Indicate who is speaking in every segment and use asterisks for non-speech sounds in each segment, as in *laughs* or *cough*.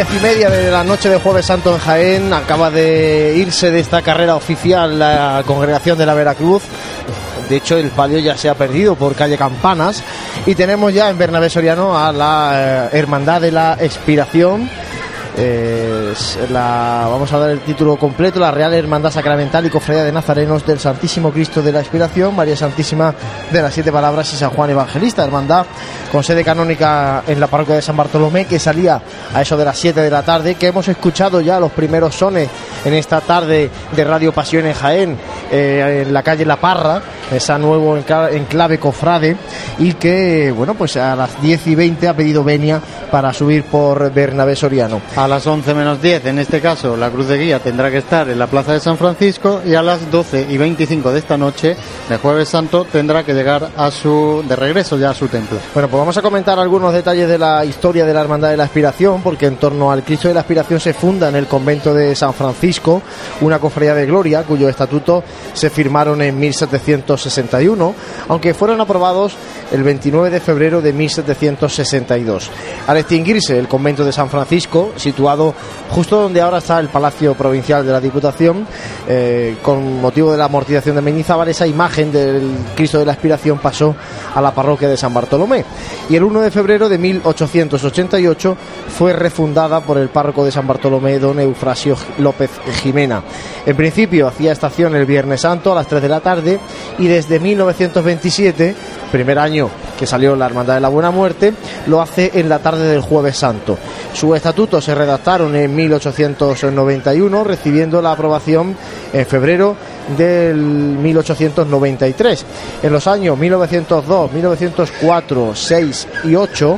Speaker 1: Diez y media de la noche de Jueves Santo en Jaén. Acaba de irse de esta carrera oficial la congregación de la Veracruz. De hecho, el palio ya se ha perdido por calle Campanas. Y tenemos ya en Bernabé Soriano a la eh, Hermandad de la Expiración la, vamos a dar el título completo, la Real Hermandad Sacramental y Cofradía de Nazarenos del Santísimo Cristo de la Inspiración, María Santísima de las Siete Palabras y San Juan Evangelista, hermandad con sede canónica en la parroquia de San Bartolomé, que salía a eso de las 7 de la tarde, que hemos escuchado ya los primeros sones en esta tarde de Radio Pasión en Jaén, eh, en la calle La Parra, esa nuevo enclave cofrade, y que, bueno, pues a las 10 y 20 ha pedido venia para subir por Bernabé Soriano.
Speaker 2: A las 11 menos 10, en este caso, la cruz de guía tendrá que estar en la plaza de San Francisco y a las 12 y 25 de esta noche, de Jueves Santo, tendrá que llegar a su de regreso ya a su templo.
Speaker 1: Bueno, pues vamos a comentar algunos detalles de la historia de la Hermandad de la Aspiración, porque en torno al Cristo de la Aspiración se funda en el convento de San Francisco una cofradía de gloria, cuyo estatuto se firmaron en 1761, aunque fueron aprobados el 29 de febrero de 1762. Al extinguirse el convento de San Francisco, situado justo donde ahora está el Palacio Provincial de la Diputación, eh, con motivo de la amortización de Mendizábal, esa imagen del Cristo de la Aspiración pasó a la parroquia de San Bartolomé. Y el 1 de febrero de 1888 fue refundada por el párroco de San Bartolomé, don Eufrasio López Jimena. En principio hacía estación el Viernes Santo a las 3 de la tarde y desde 1927, primer año que salió la Hermandad de la Buena Muerte, lo hace en la tarde del Jueves Santo. Su estatuto se redactaron en 1891, recibiendo la aprobación en febrero del 1893. En los años 1902, 1904, 6 y 8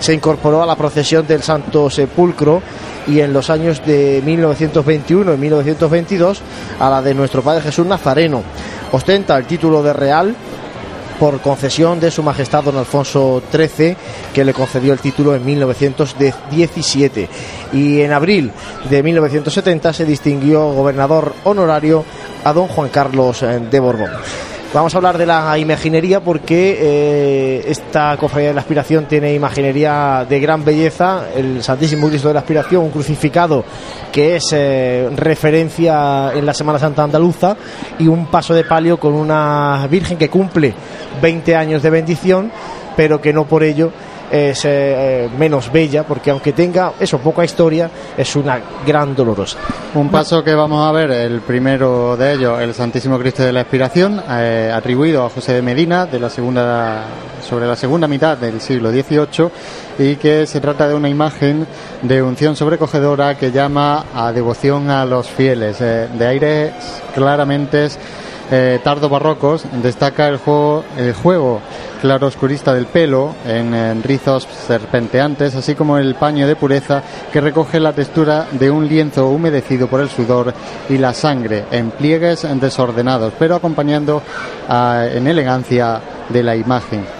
Speaker 1: se incorporó a la procesión del Santo Sepulcro y en los años de 1921 y 1922 a la de nuestro Padre Jesús Nazareno. Ostenta el título de Real por concesión de Su Majestad Don Alfonso XIII, que le concedió el título en 1917. Y en abril de 1970 se distinguió gobernador honorario a don Juan Carlos eh, de Borbón. Vamos a hablar de la imaginería porque eh, esta cofradía de la aspiración tiene imaginería de gran belleza. El Santísimo Cristo de la Aspiración, un crucificado que es eh, referencia en la Semana Santa Andaluza y un paso de palio con una Virgen que cumple 20 años de bendición, pero que no por ello es eh, menos bella, porque aunque tenga eso, poca historia, es una gran dolorosa.
Speaker 2: Un paso que vamos a ver, el primero de ellos, el Santísimo Cristo de la Expiración, eh, atribuido a José de Medina, de la segunda, sobre la segunda mitad del siglo XVIII, y que se trata de una imagen de unción sobrecogedora que llama a devoción a los fieles, eh, de aires claramente tardo barrocos, destaca el juego, el juego claro oscurista del pelo en, rizos serpenteantes, así como el paño de pureza que recoge la textura de un lienzo humedecido por el sudor y la sangre en pliegues desordenados, pero acompañando en elegancia de la imagen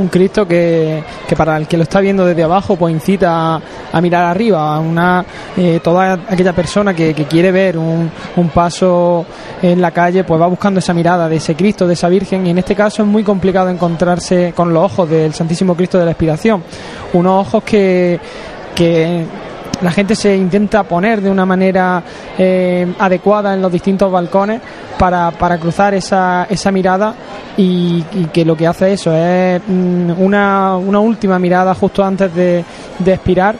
Speaker 3: un Cristo que, para el que lo está viendo desde abajo pues incita a, mirar arriba, a una, eh, toda aquella persona que, quiere ver un, un, paso en la calle pues va buscando esa mirada de ese Cristo, de esa Virgen y en este caso es muy complicado encontrarse con los ojos del Santísimo Cristo de la Expiración, unos ojos que, que la gente se intenta poner de una manera eh, adecuada en los distintos balcones para, para cruzar esa, esa mirada y, que lo que hace eso es mm, una, una última mirada justo antes de, de expirar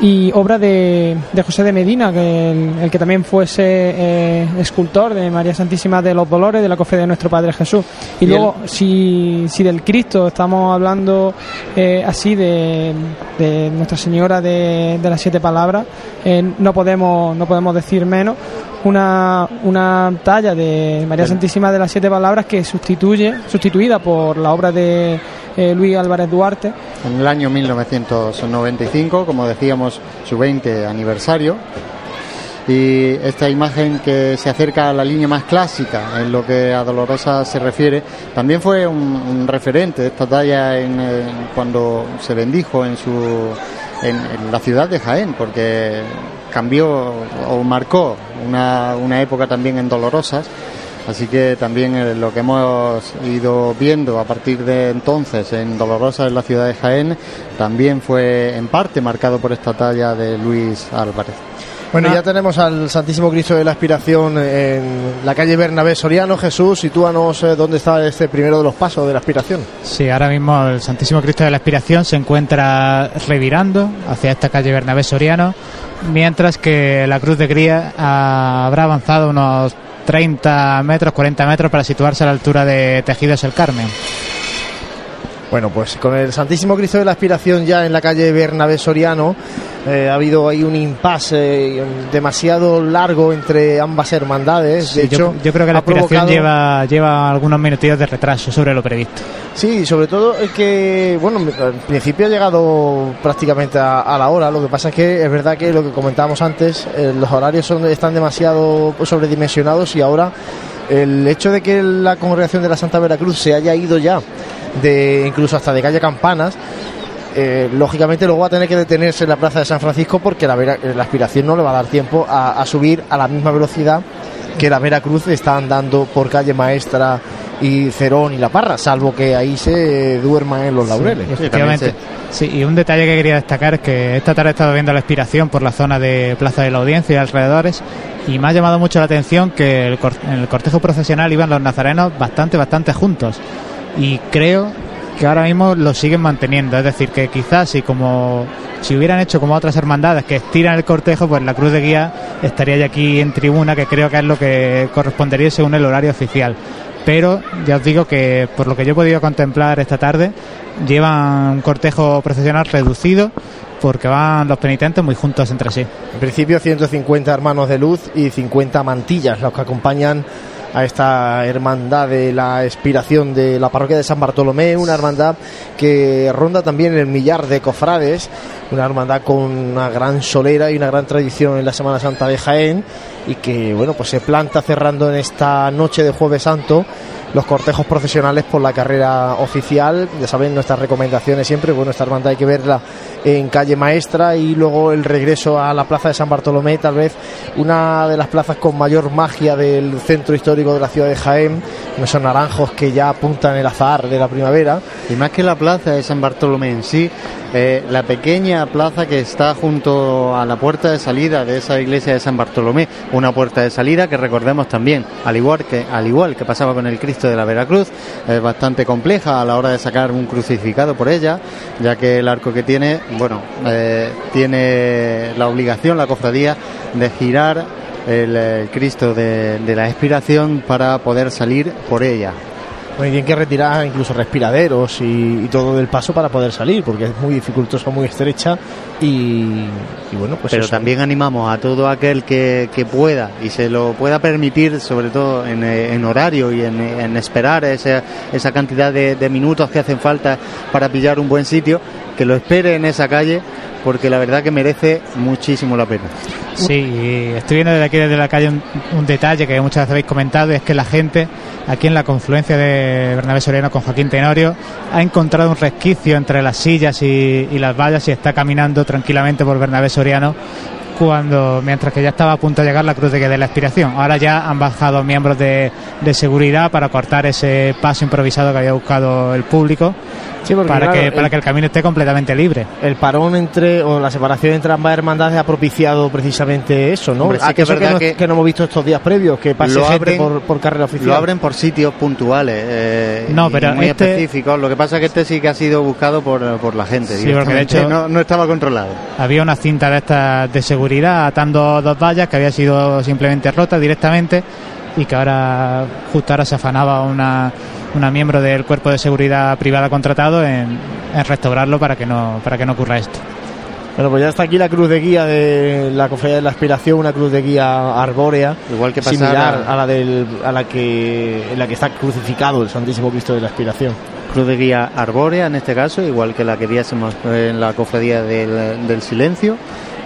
Speaker 3: y obra de, de José de Medina, que el, que también fuese eh, escultor de María Santísima de los Dolores de la Cofre de Nuestro Padre Jesús. Y, luego, si, si del Cristo estamos hablando eh, así de, de, Nuestra Señora de, de las Siete Palabras, eh, no, podemos, no podemos decir menos una, una talla de María Santísima de las Siete Palabras que sustituye, sustituida por la obra de eh, Luis Álvarez Duarte.
Speaker 2: En el año 1995, como decíamos, su 20 aniversario. Y esta imagen que se acerca a la línea más clásica en lo que a Dolorosa se refiere, también fue un, referente esta talla en, cuando se bendijo en, su, en la ciudad de Jaén, porque cambió o marcó una, una época también en Dolorosas Así que también eh, lo que hemos ido viendo a partir de entonces en Dolorosa, en la ciudad de Jaén, también fue en parte marcado por esta talla de Luis Álvarez.
Speaker 1: Bueno, ya tenemos al Santísimo Cristo de la Aspiración en la calle Bernabé Soriano. Jesús, sitúanos eh, dónde está este primero de los pasos de la Aspiración.
Speaker 4: Sí, ahora mismo el Santísimo Cristo de la Aspiración se encuentra revirando hacia esta calle Bernabé Soriano, mientras que la Cruz de Gría habrá avanzado unos 30 metros, 40 metros para situarse a la altura de Tejidos el Carmen.
Speaker 1: Bueno, pues con el Santísimo Cristo de la Aspiración ya en la calle Bernabé Soriano eh, ha habido ahí un impasse eh, demasiado largo entre ambas hermandades. De
Speaker 4: yo,
Speaker 1: hecho,
Speaker 4: yo creo que la aspiración
Speaker 1: provocado-
Speaker 4: lleva, lleva algunos minutillos de retraso sobre lo previsto.
Speaker 1: Sí, sobre todo es que, bueno, al principio ha llegado prácticamente a, a la hora. Lo que pasa es que es verdad que lo que comentábamos antes, eh, los horarios son, están demasiado sobredimensionados y ahora el hecho de que la congregación de la Santa Veracruz se haya ido ya, de incluso hasta de calle Campanas, eh, lógicamente luego va a tener que detenerse en la plaza de San Francisco porque la, Vera- la aspiración no le va a dar tiempo a, a subir a la misma velocidad que la Veracruz está andando por calle Maestra y Cerón y La Parra, salvo que ahí se duerman en los laureles.
Speaker 4: Efectivamente. Sí, y un detalle que quería destacar es que esta tarde he estado viendo la expiración por la zona de Plaza de la Audiencia y alrededores y me ha llamado mucho la atención que el en el cortejo procesional iban los nazarenos bastante, bastante juntos y creo que ahora mismo lo siguen manteniendo, es decir, que quizás si como si hubieran hecho como otras hermandades que estiran el cortejo, pues la cruz de guía estaría ya aquí en tribuna, que creo que es lo que correspondería según el horario oficial pero ya os digo que por lo que yo he podido contemplar esta tarde llevan un cortejo procesional reducido porque van los penitentes muy juntos entre sí.
Speaker 1: En principio 150 hermanos de luz y 50 mantillas los que acompañan a esta hermandad de la expiración de la parroquia de San Bartolomé, una hermandad que ronda también el millar de cofrades, una hermandad con una gran solera y una gran tradición en la Semana Santa de Jaén y que bueno pues se planta cerrando en esta noche de Jueves Santo los cortejos profesionales por la carrera oficial. Ya saben nuestras recomendaciones siempre. Bueno, esta hermandad hay que verla en calle Maestra y luego el regreso a la plaza de San Bartolomé, tal vez una de las plazas con mayor magia del centro histórico de la ciudad de Jaén, esos naranjos que ya apuntan el azar de la primavera.
Speaker 2: Y más que la plaza de San Bartolomé en sí, eh, la pequeña plaza que está junto a la puerta de salida de esa iglesia de San Bartolomé, una puerta de salida que recordemos también, al igual que al igual que pasaba con el Cristo de la Veracruz, es bastante compleja a la hora de sacar un crucificado por ella, ya que el arco que tiene, bueno, eh, tiene la obligación la cofradía de girar el, eh, Cristo de, de la expiración para poder salir por ella.
Speaker 1: Bueno, y tienen que retirar incluso respiraderos y, y todo del paso para poder salir, porque es muy dificultosa, muy estrecha y, y bueno, pues
Speaker 2: Pero
Speaker 1: eso.
Speaker 2: también animamos a todo aquel que, que pueda y se lo pueda permitir, sobre todo en, eh, en horario y en, en esperar esa, esa cantidad de, de minutos que hacen falta para pillar un buen sitio, que lo espere en esa calle, porque la verdad que merece muchísimo la pena.
Speaker 4: Sí, estoy viendo desde aquí desde la calle un, detalle que muchas veces habéis comentado es que la gente aquí en la confluencia de Bernabé Soriano con Joaquín Tenorio ha encontrado un resquicio entre las sillas y las vallas y está caminando tranquilamente por Bernabé Soriano cuando mientras que ya estaba a punto de llegar la cruz de, de la expiración. Ahora ya han bajado miembros de, de seguridad para cortar ese paso improvisado que había buscado el público
Speaker 1: Sí, porque,
Speaker 4: para,
Speaker 1: claro,
Speaker 4: que,
Speaker 1: el-
Speaker 4: para que el camino esté completamente libre.
Speaker 1: el parón entre o la separación entre ambas hermandades ha propiciado precisamente eso, ¿no?
Speaker 2: Hombre, sí
Speaker 1: Ah,
Speaker 2: que es
Speaker 1: no,
Speaker 2: que-
Speaker 1: que no hemos visto estos días previos, que pase
Speaker 2: Lo
Speaker 1: gente
Speaker 2: abren-
Speaker 1: por, por carrera oficial.
Speaker 2: Lo abren por sitios puntuales eh,
Speaker 4: No, pero
Speaker 2: muy
Speaker 4: este-
Speaker 2: específicos. Lo que pasa es que este sí que ha sido buscado por, por la gente.
Speaker 4: Sí, porque de hecho-
Speaker 2: no, no estaba controlado.
Speaker 4: Había una cinta de estas de seguridad atando dos vallas que había sido simplemente rota directamente y que ahora justo ahora se afanaba una, una miembro del cuerpo de seguridad privada contratado en, en restaurarlo para que no para que no ocurra esto.
Speaker 1: Bueno, pues ya está aquí la cruz de guía de la Cofradía de la Aspiración, una cruz de guía arbórea,
Speaker 2: Igual que pasar
Speaker 1: similar
Speaker 2: a-
Speaker 1: a la del, a la que en la que está crucificado el Santísimo Cristo de la Aspiración.
Speaker 2: Cruz de guía arbórea en este caso, igual que la que viésemos en la cofradía del, del silencio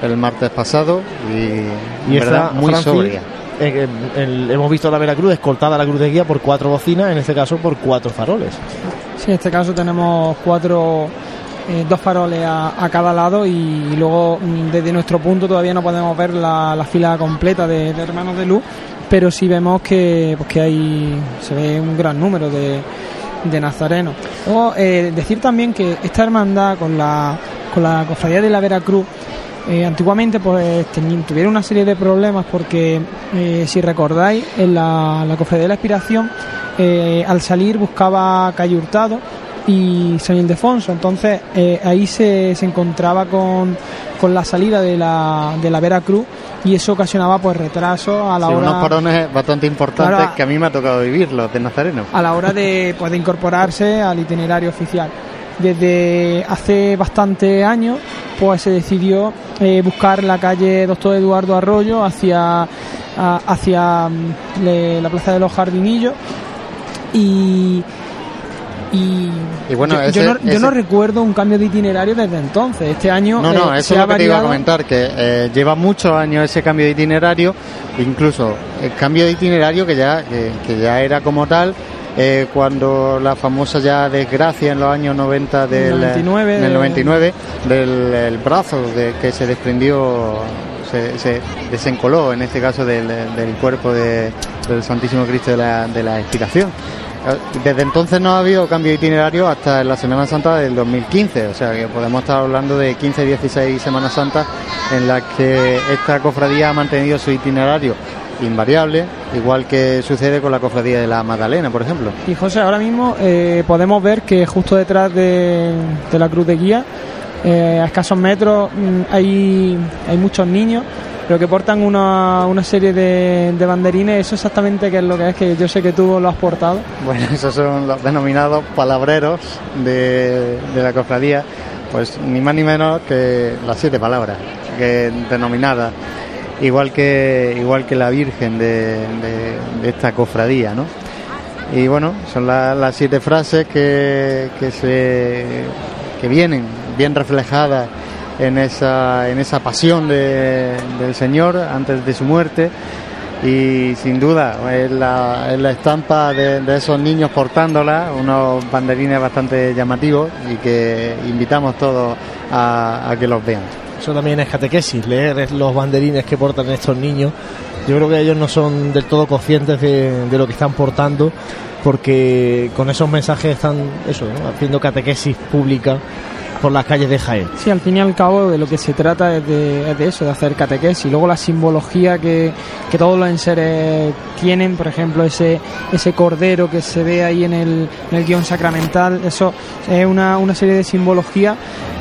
Speaker 2: el martes pasado y,
Speaker 1: Y
Speaker 2: en verdad, muy
Speaker 1: Francis,
Speaker 2: sobria.
Speaker 1: eh, el- hemos visto la Veracruz escoltada a la cruz de guía por cuatro bocinas, en este caso por cuatro faroles.
Speaker 3: Sí, en este caso tenemos cuatro, eh, dos faroles a, a cada lado y luego mm, desde nuestro punto todavía no podemos ver la, la fila completa de, de hermanos de luz, pero sí vemos que, pues que hay, se ve un gran número de, de nazarenos. Luego, eh, decir también que esta hermandad con la, con la cofradía de la Veracruz, eh, antiguamente pues tuvieron una serie de problemas porque eh, si recordáis en la, la cofradía de la Expiración eh, al salir buscaba calle Hurtado y San Ildefonso entonces ahí se, se encontraba con, con la salida de la, de la Veracruz y eso ocasionaba pues retraso a la
Speaker 2: Sí,
Speaker 3: hora
Speaker 2: unos parones bastante importantes que a mí me ha tocado vivir, los de Nazareno.
Speaker 3: a la hora de, pues, de incorporarse al itinerario oficial. Desde hace bastante años, pues se decidió eh, buscar la calle Doctor Eduardo Arroyo hacia, a- hacia mm, le- la Plaza de los Jardinillos y y,
Speaker 2: Y bueno,
Speaker 3: yo,
Speaker 2: ese-
Speaker 3: yo no, yo
Speaker 2: ese-
Speaker 3: no recuerdo un cambio de itinerario desde entonces. Este año
Speaker 2: No, no,
Speaker 3: eh,
Speaker 2: eso es lo que te iba a comentar, que eh, lleva muchos años ese cambio de itinerario, incluso el cambio de itinerario que ya, que, que ya era como tal, eh, cuando la famosa ya desgracia en los años 90 del
Speaker 3: 99,
Speaker 2: en el
Speaker 3: de-
Speaker 2: 99 del el brazo de, que se desprendió se, se desencoló en este caso del, del cuerpo de- del Santísimo Cristo de la, de la Expiración. Eh, Desde entonces no ha habido cambio de itinerario hasta la Semana Santa del 2015, o sea que podemos estar hablando de 15, 16 Semanas Santas en las que esta cofradía ha mantenido su itinerario invariable, igual que sucede con la cofradía de la Magdalena, por ejemplo.
Speaker 3: Y José, ahora mismo eh, podemos ver que justo detrás de, de la cruz de guía, eh, a escasos metros, mm, hay, hay muchos niños, pero que portan una, una serie de, de banderines. Eso exactamente qué es lo que es, que yo sé que tú lo has portado.
Speaker 2: Bueno, *laughs* esos son los denominados palabreros de, de la cofradía, pues ni más ni menos que las siete palabras que denominadas, igual que igual que la Virgen de, esta cofradía, ¿no? Y bueno, son la- las siete frases que, que se que vienen bien reflejadas en esa en esa pasión de- del Señor antes de su muerte y sin duda es la, es la estampa de, esos niños portándola, unos banderines bastante llamativos y que invitamos todos a que los vean.
Speaker 1: Eso también es catequesis, leer los banderines que portan estos niños. Yo creo que ellos no son del todo conscientes de, de lo que están portando, porque con esos mensajes están eso, ¿no? haciendo catequesis pública por las calles de Jaén.
Speaker 3: Sí, al fin y al cabo de lo que se trata es de, es de eso, de hacer catequesis. Luego la simbología que, que todos los enseres tienen, por ejemplo, ese, ese cordero que se ve ahí en el, en el guion sacramental, eso es una, una serie de simbología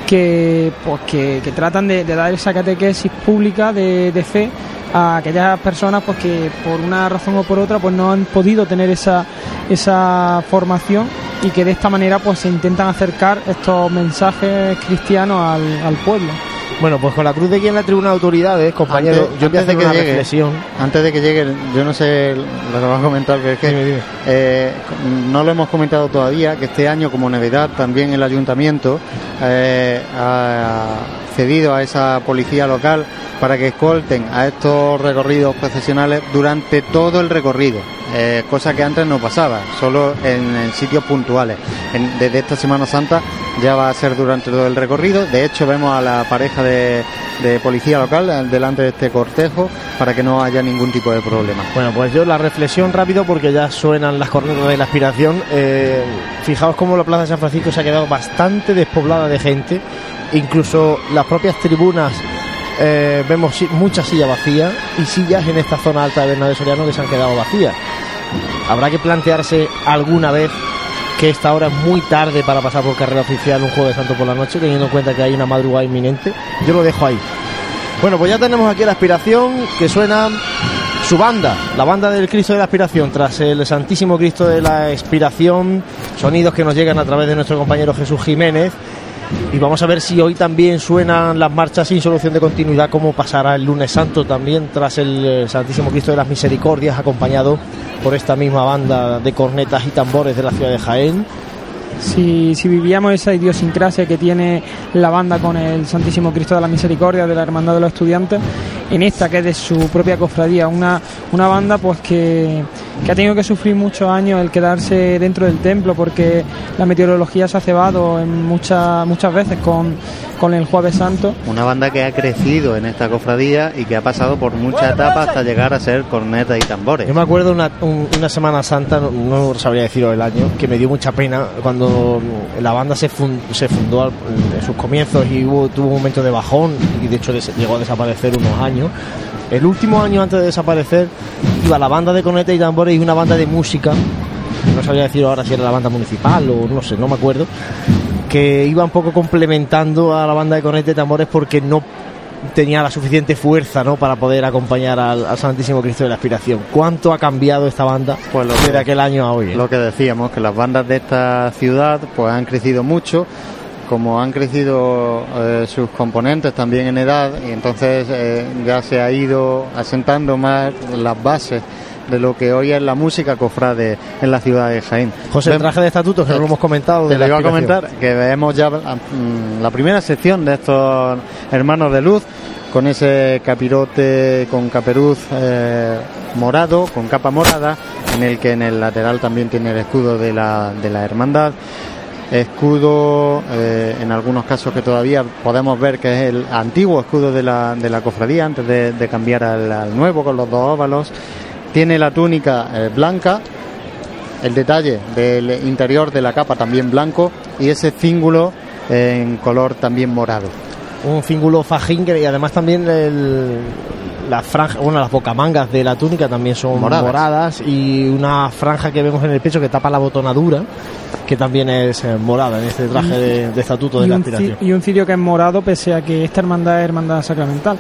Speaker 3: que, pues, que, tratan de, de dar esa catequesis pública de, de fe a aquellas personas pues que por una razón o por otra pues no han podido tener esa esa formación y que de esta manera pues se intentan acercar estos mensajes cristianos al, al pueblo.
Speaker 1: Bueno, pues con la cruz de guía en la tribuna de autoridades, compañero,
Speaker 2: Antes-
Speaker 1: yo voy a hacer
Speaker 2: que
Speaker 1: una
Speaker 2: llegue.
Speaker 1: reflexión.
Speaker 2: Antes de que llegue, yo no sé lo que vas a comentar, pero es que
Speaker 1: Dime, dime.
Speaker 2: eh, no lo hemos comentado todavía, que este año como novedad también el ayuntamiento eh, ha cedido a esa policía local para que escolten a estos recorridos procesionales durante todo el recorrido, eh, cosa que antes no pasaba, solo en, sitios puntuales. En- desde esta Semana Santa ya va a ser durante todo el recorrido, de hecho vemos a la pareja de, de policía local delante de este cortejo para que no haya ningún tipo de problema.
Speaker 1: Bueno, pues yo la reflexión rápido porque ya suenan las cornetas de la aspiración. Eh, fijaos cómo la Plaza de San Francisco se ha quedado bastante despoblada de gente. Incluso las propias tribunas eh, vemos muchas sillas vacías y sillas en esta zona alta de Bernabé Soriano que se han quedado vacías. Habrá que plantearse alguna vez que esta hora es muy tarde para pasar por carrera oficial un jueves santo por la noche, teniendo en cuenta que hay una madrugada inminente. Yo lo dejo ahí. Bueno, pues ya tenemos aquí la aspiración que suena su banda, la banda del Cristo de la Aspiración, tras el Santísimo Cristo de la Expiración, sonidos que nos llegan a través de nuestro compañero Jesús Jiménez. Y vamos a ver si hoy también suenan las marchas sin solución de continuidad, como pasará el lunes santo también, tras el eh, Santísimo Cristo de las Misericordias, acompañado por esta misma banda de cornetas y tambores de la ciudad de Jaén.
Speaker 3: Si, si vivíamos esa idiosincrasia que tiene la banda con el Santísimo Cristo de la Misericordia de la Hermandad de los Estudiantes, en esta que es de su propia cofradía, una, una banda pues que, que ha tenido que sufrir muchos años el quedarse dentro del templo porque la meteorología se ha cebado en muchas, muchas veces con, con el Jueves Santo.
Speaker 2: Una banda que ha crecido en esta cofradía y que ha pasado por muchas etapas hasta llegar a ser cornetas y tambores.
Speaker 1: Yo me acuerdo una, una Semana Santa, no, sabría deciros el año, que me dio mucha pena cuando la banda se, se fundó en sus comienzos y hubo, tuvo un momento de bajón y de hecho llegó a desaparecer unos años. El último año antes de desaparecer iba la banda de cornetas y tambores y una banda de música no sabría decir ahora si era la banda municipal o no sé, no me acuerdo, que iba un poco complementando a la banda de cornetas y tambores porque no tenía la suficiente fuerza ¿no? para poder acompañar al, Santísimo Cristo de la Aspiración. ¿Cuánto ha cambiado esta banda pues desde aquel año a hoy?
Speaker 2: Eh? Lo que decíamos, que las bandas de esta ciudad pues han crecido mucho, como han crecido eh, sus componentes también en edad, y entonces eh, ya se ha ido asentando más las bases de lo que hoy es la música cofrade en la ciudad de Jaén.
Speaker 1: José, el traje de estatutos, que no lo hemos comentado.
Speaker 2: Te lo iba a comentar, que vemos ya mm, la primera sección de estos hermanos de luz, con ese capirote con caperuz eh, morado, con capa morada, en el que en el lateral también tiene el escudo de la, de la hermandad escudo eh, en algunos casos que todavía podemos ver que es el antiguo escudo de la, de la cofradía antes de, cambiar al, nuevo con los dos óvalos. Tiene la túnica eh, blanca, el detalle del interior de la capa también blanco. Y ese cíngulo en color también morado.
Speaker 1: Un cíngulo fajín y además también el, las franjas, bueno, las bocamangas de la túnica también son moradas. y una franja que vemos en el pecho que tapa la botonadura, que también es eh, morada en este traje de, estatuto de la aspiración.
Speaker 3: Y un cirio que es morado pese a que esta hermandad es hermandad sacramental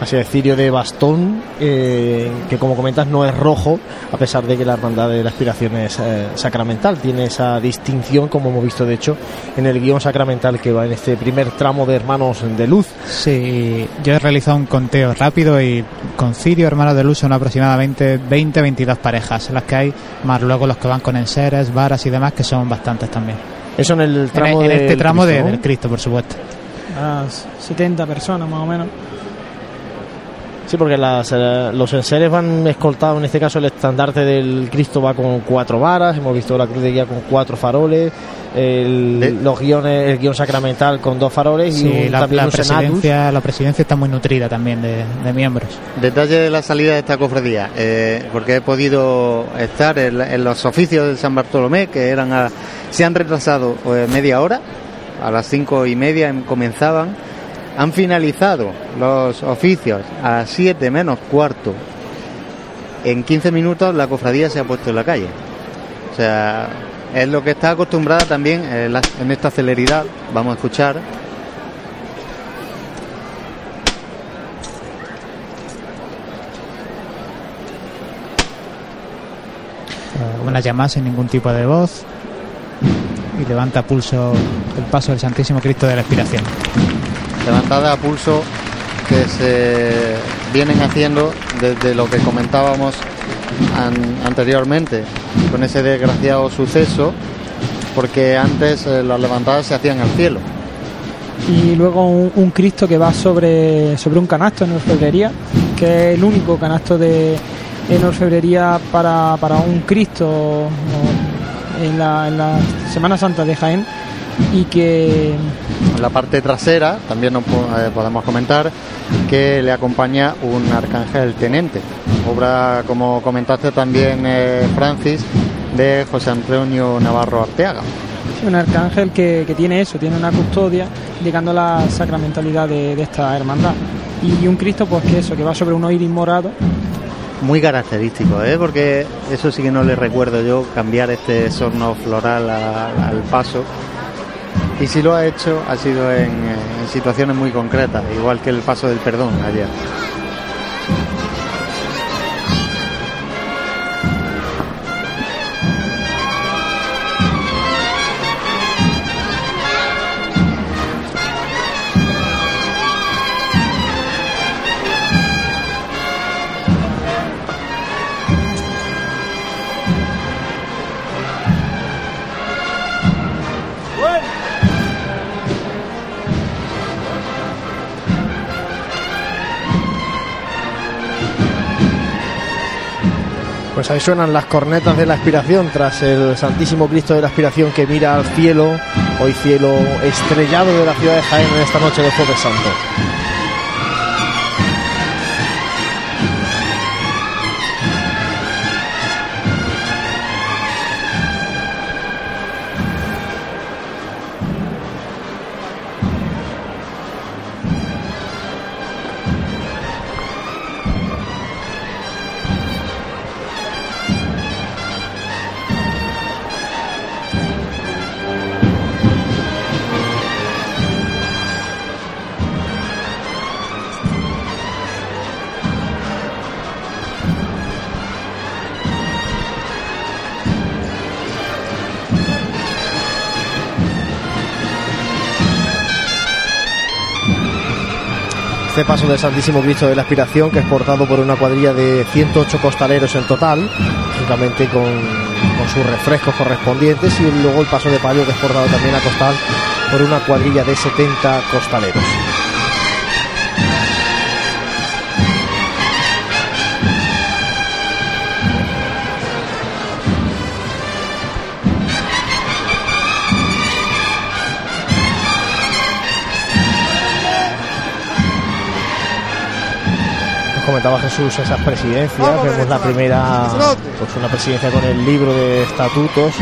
Speaker 1: así de cirio de bastón, eh, que como comentas no es rojo, a pesar de que la hermandad de la aspiración es eh, sacramental, tiene esa distinción, como hemos visto de hecho en el guion sacramental que va en este primer tramo de hermanos de luz.
Speaker 4: Sí, yo he realizado un conteo rápido y con cirio, hermanos de luz, son aproximadamente 20-22 parejas, las que hay, más luego los que van con enseres, varas y demás, que son bastantes también.
Speaker 1: Eso en el tramo
Speaker 4: en, este tramo de, del Cristo, por supuesto.
Speaker 3: 70 personas más o menos.
Speaker 1: Sí, porque eh, los enseres van escoltados, en este caso el estandarte del Cristo va con cuatro varas, hemos visto la cruz de guía con cuatro faroles, el, los guiones, el guion sacramental con dos faroles y
Speaker 4: la, también la presidencia, la presidencia está muy nutrida también de, miembros.
Speaker 2: Detalle de la salida de esta cofradía, eh, porque he podido estar en, los oficios de San Bartolomé, que eran se han retrasado eh, media hora, a las cinco y media comenzaban han finalizado los oficios a las 7 menos cuarto. En 15 minutos la cofradía se ha puesto en la calle. O sea, es lo que está acostumbrada también en esta celeridad. Vamos a escuchar.
Speaker 4: Una llamada sin ningún tipo de voz y levanta pulso el paso del Santísimo Cristo de la Expiración
Speaker 2: levantada a pulso que se vienen haciendo desde lo que comentábamos anteriormente con ese desgraciado suceso porque antes eh, las levantadas se hacían al cielo.
Speaker 3: Y luego un, Cristo que va sobre, sobre un canasto en orfebrería que es el único canasto de en orfebrería para, para un Cristo en la, en la Semana Santa de Jaén y que
Speaker 2: en la parte trasera también nos eh, podemos comentar que le acompaña un arcángel tenente obra como comentaste también eh, Francis de José Antonio Navarro Arteaga.
Speaker 3: Un arcángel que, tiene eso, tiene una custodia indicando la sacramentalidad de, esta hermandad. Y un Cristo pues que eso, que va sobre un iris morado.
Speaker 2: Muy característico, ¿eh? porque eso sí que no le recuerdo yo, cambiar este sorno floral al paso y si lo ha hecho ha sido en, en situaciones muy concretas, igual que el paso del perdón ayer.
Speaker 1: Pues ahí suenan las cornetas de la aspiración tras el Santísimo Cristo de la aspiración que mira al cielo, hoy cielo estrellado de la ciudad de Jaén en esta noche de Jueves Santo. Paso del Santísimo Cristo de la Aspiración, que es portado por una cuadrilla de 108 costaleros en total, juntamente con, con sus refrescos correspondientes, y luego el paso de palio, que es portado también a costal por una cuadrilla de 70 costaleros. Comentaba Jesús esas presidencias, vemos la primera, pues una presidencia con el libro de estatutos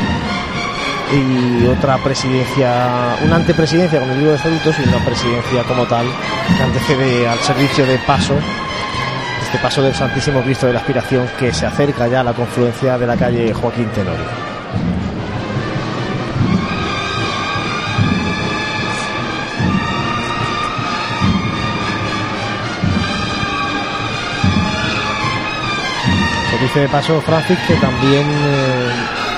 Speaker 1: y otra presidencia, una antepresidencia con el libro de estatutos y una presidencia como tal que antecede al servicio de paso, este paso del Santísimo Cristo de la Aspiración que se acerca ya a la confluencia de la calle Joaquín Tenorio. Dice de paso Francis que también eh,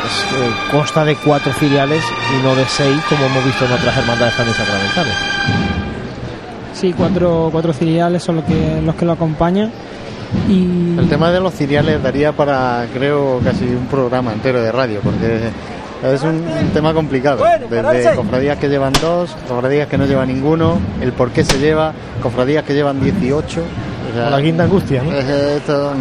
Speaker 1: es, eh, consta de cuatro filiales y no de seis como hemos visto en otras hermandades también sacramentales.
Speaker 3: Sí, cuatro, cuatro filiales son los que, los que lo acompañan. Y
Speaker 2: El tema de los ciriales daría para, creo, casi un programa entero de radio, porque es un, un tema complicado. Desde cofradías que llevan dos, cofradías que no llevan ninguno, el por qué se lleva, cofradías que llevan 18. Sea,
Speaker 1: Con la quinta angustia, ¿no?
Speaker 2: es esto,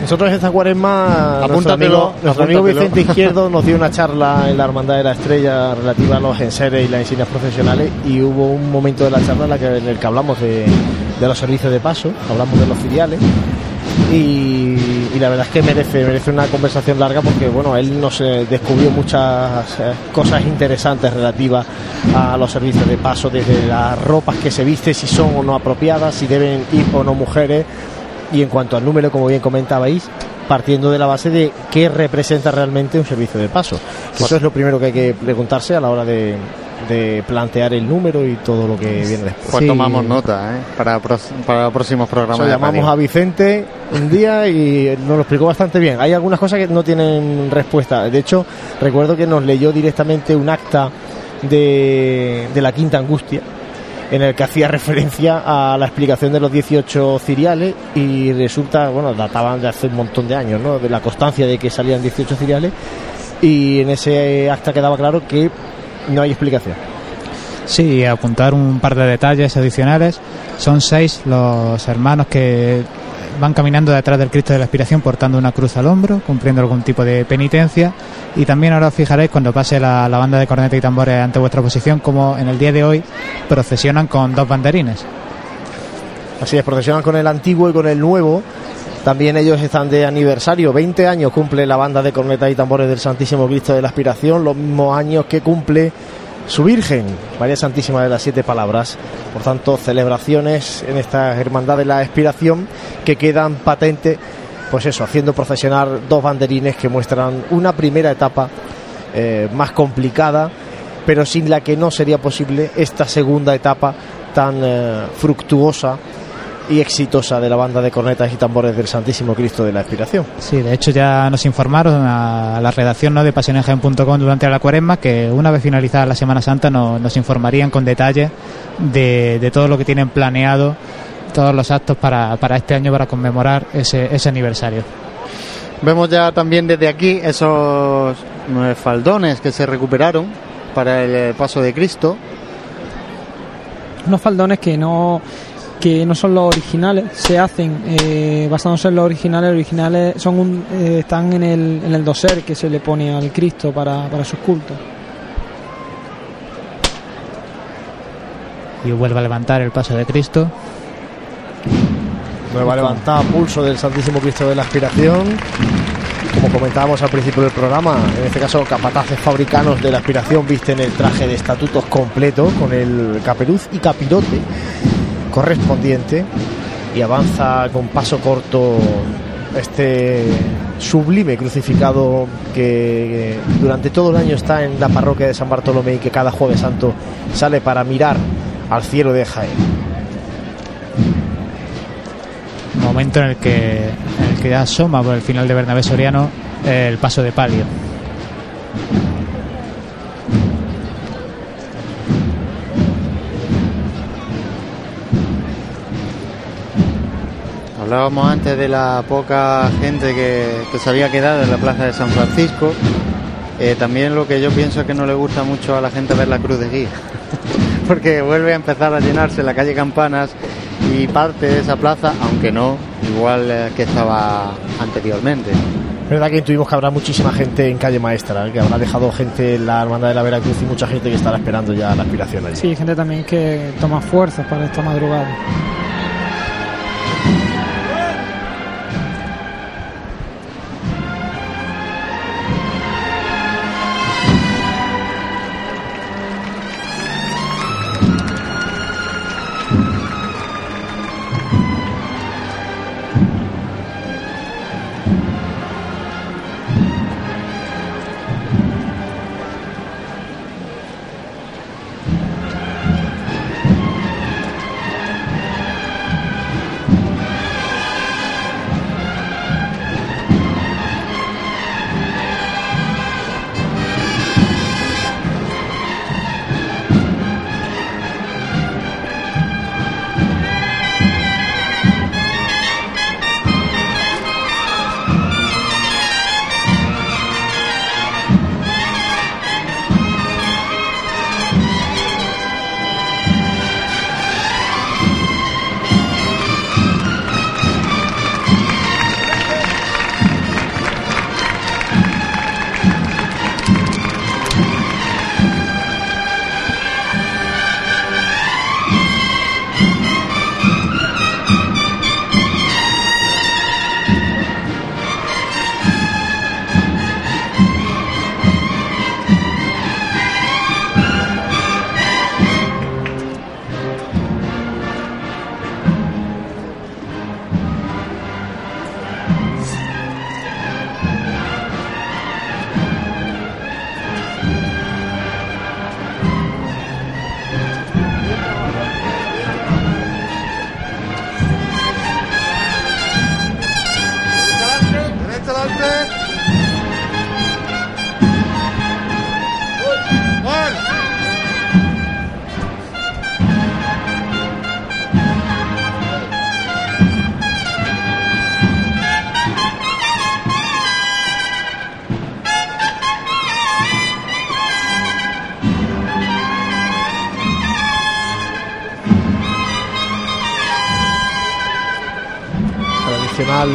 Speaker 1: Nosotros esta cuaresma, nuestro amigo, nuestro amigo
Speaker 2: apúntatelo.
Speaker 1: Vicente *laughs* Izquierdo nos dio una charla en la Hermandad de la Estrella relativa a los enseres y las insignias profesionales y hubo un momento de la charla en, la que, en el que hablamos de, de los servicios de paso, hablamos de los filiales y, y la verdad es que merece, merece una conversación larga porque bueno, él nos eh, descubrió muchas eh, cosas interesantes relativas a los servicios de paso, desde las ropas que se viste, si son o no apropiadas, si deben ir o no mujeres, y en cuanto al número, como bien comentabais, partiendo de la base de qué representa realmente un servicio de paso. Eso es lo primero que hay que preguntarse a la hora de, de plantear el número y todo lo que viene después.
Speaker 2: pues
Speaker 3: Sí.
Speaker 2: tomamos nota, ¿eh? Para, para próximos programas. De
Speaker 1: llamamos
Speaker 2: radio.
Speaker 1: a Vicente un día y nos lo explicó bastante bien. Hay algunas cosas que no tienen respuesta. De hecho, recuerdo que nos leyó directamente un acta de, de la Quinta Angustia en el que hacía referencia a la explicación de los 18 ciriales y resulta, bueno, databan de hace un montón de años, ¿no? De la constancia de que salían 18 ciriales y en ese acta quedaba claro que no hay explicación.
Speaker 4: Sí, apuntar un par de detalles adicionales. Son seis los hermanos que van caminando detrás del Cristo de la Aspiración portando una cruz al hombro, cumpliendo algún tipo de penitencia. Y también ahora os fijaréis cuando pase la, la banda de corneta y tambores ante vuestra posición, como en el día de hoy procesionan con dos banderines.
Speaker 1: Así es, procesionan con el antiguo y con el nuevo. También ellos están de aniversario. 20 años cumple la banda de cornetas y tambores del Santísimo Cristo de la Aspiración. Los mismos años que cumple su Virgen, María Santísima de las Siete Palabras. Por tanto, celebraciones en esta Hermandad de la Aspiración que quedan patentes, pues eso, haciendo procesionar dos banderines que muestran una primera etapa eh, más complicada, pero sin la que no sería posible esta segunda etapa tan eh, fructuosa y exitosa de la banda de cornetas y tambores del Santísimo Cristo de la Aspiración.
Speaker 4: Sí, de hecho ya nos informaron a la redacción ¿no? de pasionesjaen.com durante la cuaresma que una vez finalizada la Semana Santa no- nos informarían con detalle de, de todo lo que tienen planeado, todos los actos para, para este año para conmemorar ese, ese aniversario.
Speaker 2: Vemos ya también desde aquí esos faldones que se recuperaron para el paso de Cristo.
Speaker 3: unos faldones que no que no son los originales, se hacen eh, basándose en los originales. originales son un, eh, están en el, en el doser que se le pone al Cristo para, para sus cultos.
Speaker 4: Y vuelve a levantar el paso de Cristo.
Speaker 1: Nueva levantada pulso del Santísimo Cristo de la Aspiración. Como comentábamos al principio del programa, en este caso capataces fabricanos de la aspiración visten el traje de estatutos completo con el caperuz y capirote correspondiente y avanza con paso corto este sublime crucificado que durante todo el año está en la parroquia de San Bartolomé y que cada jueves santo sale para mirar al cielo de Jaén.
Speaker 4: Momento en el que, en el que asoma por el final de Bernabé Soriano el paso de palio.
Speaker 2: Hablábamos antes de la poca gente que, que se había quedado en la plaza de San Francisco. Eh, también lo que yo pienso es que no le gusta mucho a la gente ver la cruz de guía, *laughs* porque vuelve a empezar a llenarse la calle Campanas y parte de esa plaza, aunque no igual eh, que estaba anteriormente.
Speaker 1: Es verdad que intuimos que habrá muchísima gente en calle maestra, ¿eh? que habrá dejado gente en la Hermandad de la Veracruz y mucha gente que estará esperando ya la aspiración allí.
Speaker 3: Sí, gente también que toma fuerzas para esta madrugada.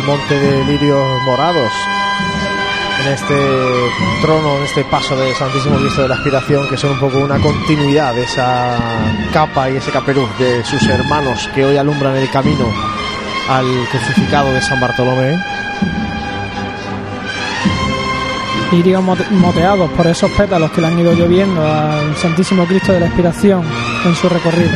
Speaker 1: Monte de lirios morados en este trono, en este paso de Santísimo Cristo de la Aspiración, que son un poco una continuidad de esa capa y ese caperuz de sus hermanos que hoy alumbran el camino al crucificado de San Bartolomé.
Speaker 3: Lirios mote- moteados por esos pétalos que le han ido lloviendo al Santísimo Cristo de la Expiración en su recorrido.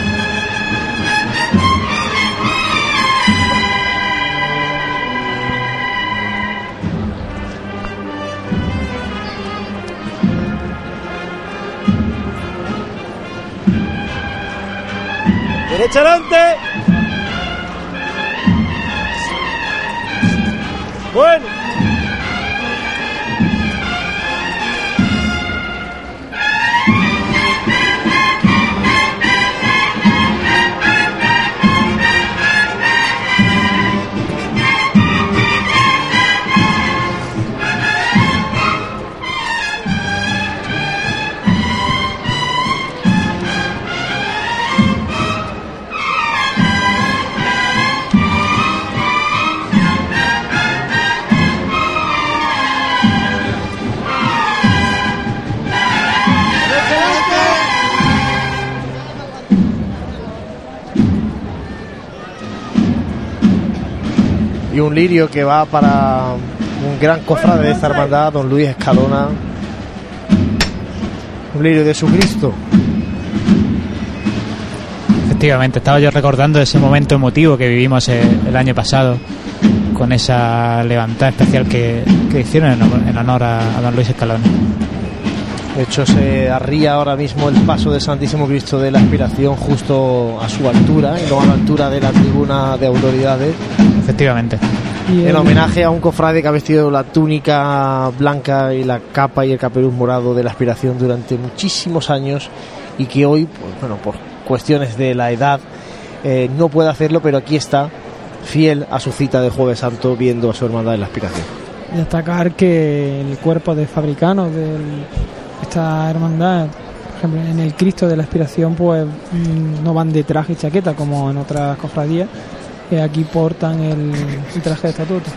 Speaker 5: Derecha adelante. Bueno.
Speaker 1: Un lirio que va para un gran cofrade de esta hermandad, don Luis Escalona. Un lirio de su Cristo.
Speaker 4: Efectivamente, estaba yo recordando ese momento emotivo que vivimos eh, el año pasado con esa levantada especial que, que hicieron en, honor- en honor a, a don Luis Escalona.
Speaker 1: De hecho, se arría ahora mismo el paso del Santísimo Cristo de la Aspiración justo a su altura, y no a la altura de la tribuna de autoridades,
Speaker 4: Efectivamente.
Speaker 3: Y
Speaker 1: en
Speaker 3: el-
Speaker 1: homenaje a un cofrade que ha vestido la túnica blanca y la capa y el capeluz morado de la Aspiración durante muchísimos años y que hoy, pues, bueno, por cuestiones de la edad, eh, no puede hacerlo, pero aquí está, fiel a su cita de Jueves Santo, viendo a su hermandad de la Aspiración.
Speaker 3: destacar que el cuerpo de fabricanos de esta hermandad, por ejemplo, en el Cristo de la Aspiración, pues mm, no van de traje y chaqueta como en otras cofradías, que aquí portan el, el traje de estatuto.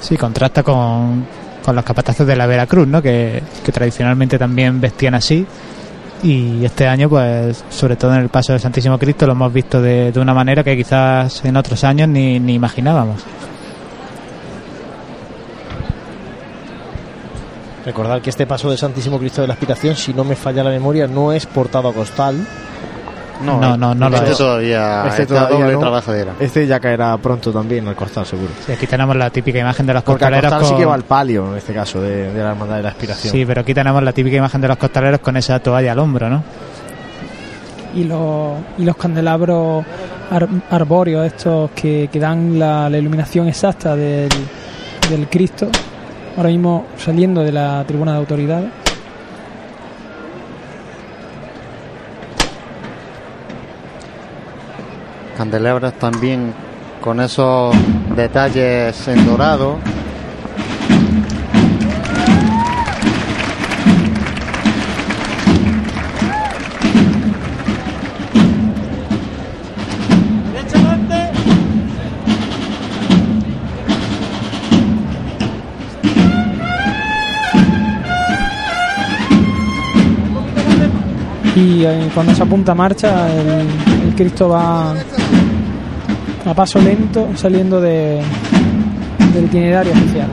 Speaker 4: Sí, contrasta con, con los capataces de la Veracruz, ¿no? Que, que tradicionalmente también vestían así. Y este año, pues, sobre todo en el paso del Santísimo Cristo, lo hemos visto de, de una manera que quizás en otros años ni, ni imaginábamos.
Speaker 1: Recordar que este paso del Santísimo Cristo de la Aspiración, si no me falla la memoria, no es portado a costal.
Speaker 2: No,
Speaker 4: No, no, no lo
Speaker 2: este
Speaker 4: es.
Speaker 2: todavía
Speaker 1: Este
Speaker 2: está
Speaker 1: todavía
Speaker 2: doble
Speaker 1: no.
Speaker 2: trabajadera.
Speaker 1: Este ya caerá pronto también al costal, seguro.
Speaker 4: Y aquí tenemos la típica imagen de los
Speaker 1: Porque al
Speaker 4: costaleros
Speaker 1: costal sí
Speaker 4: con-
Speaker 1: que va al palio, en este caso, de, de la Hermandad de la Aspiración.
Speaker 4: Sí, pero aquí tenemos la típica imagen de los costaleros con esa toalla al hombro, ¿no?
Speaker 3: Y los, y los candelabros ar- arbóreos, estos que, que dan la, la iluminación exacta del, del Cristo, ahora mismo saliendo de la tribuna de autoridades.
Speaker 2: Candelabras también con esos detalles en dorado.
Speaker 3: Y eh, cuando se apunta a marcha, el Cristo va a paso lento saliendo de, del itinerario oficial.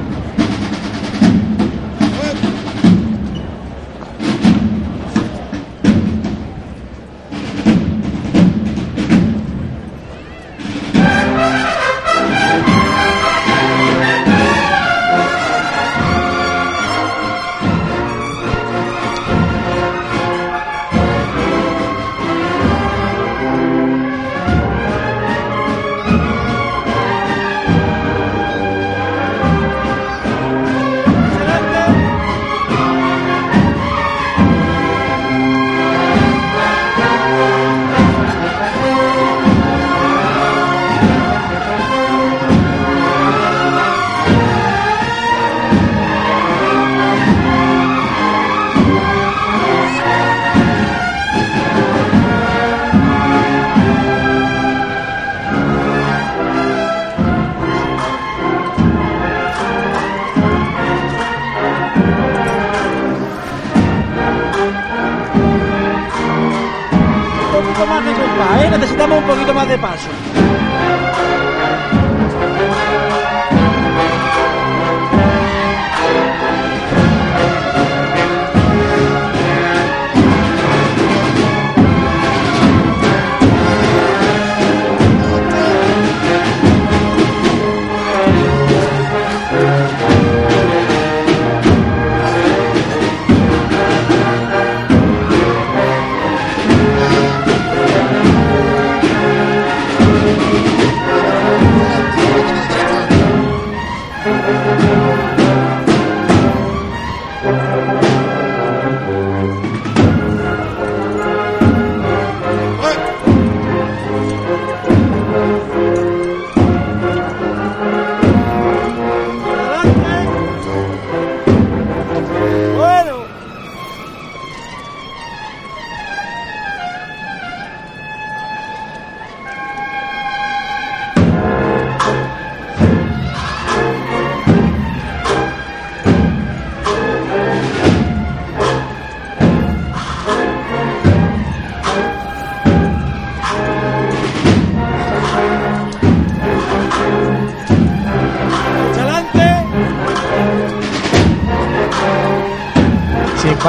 Speaker 5: ¿Eh? Necesitamos un poquito más de paso.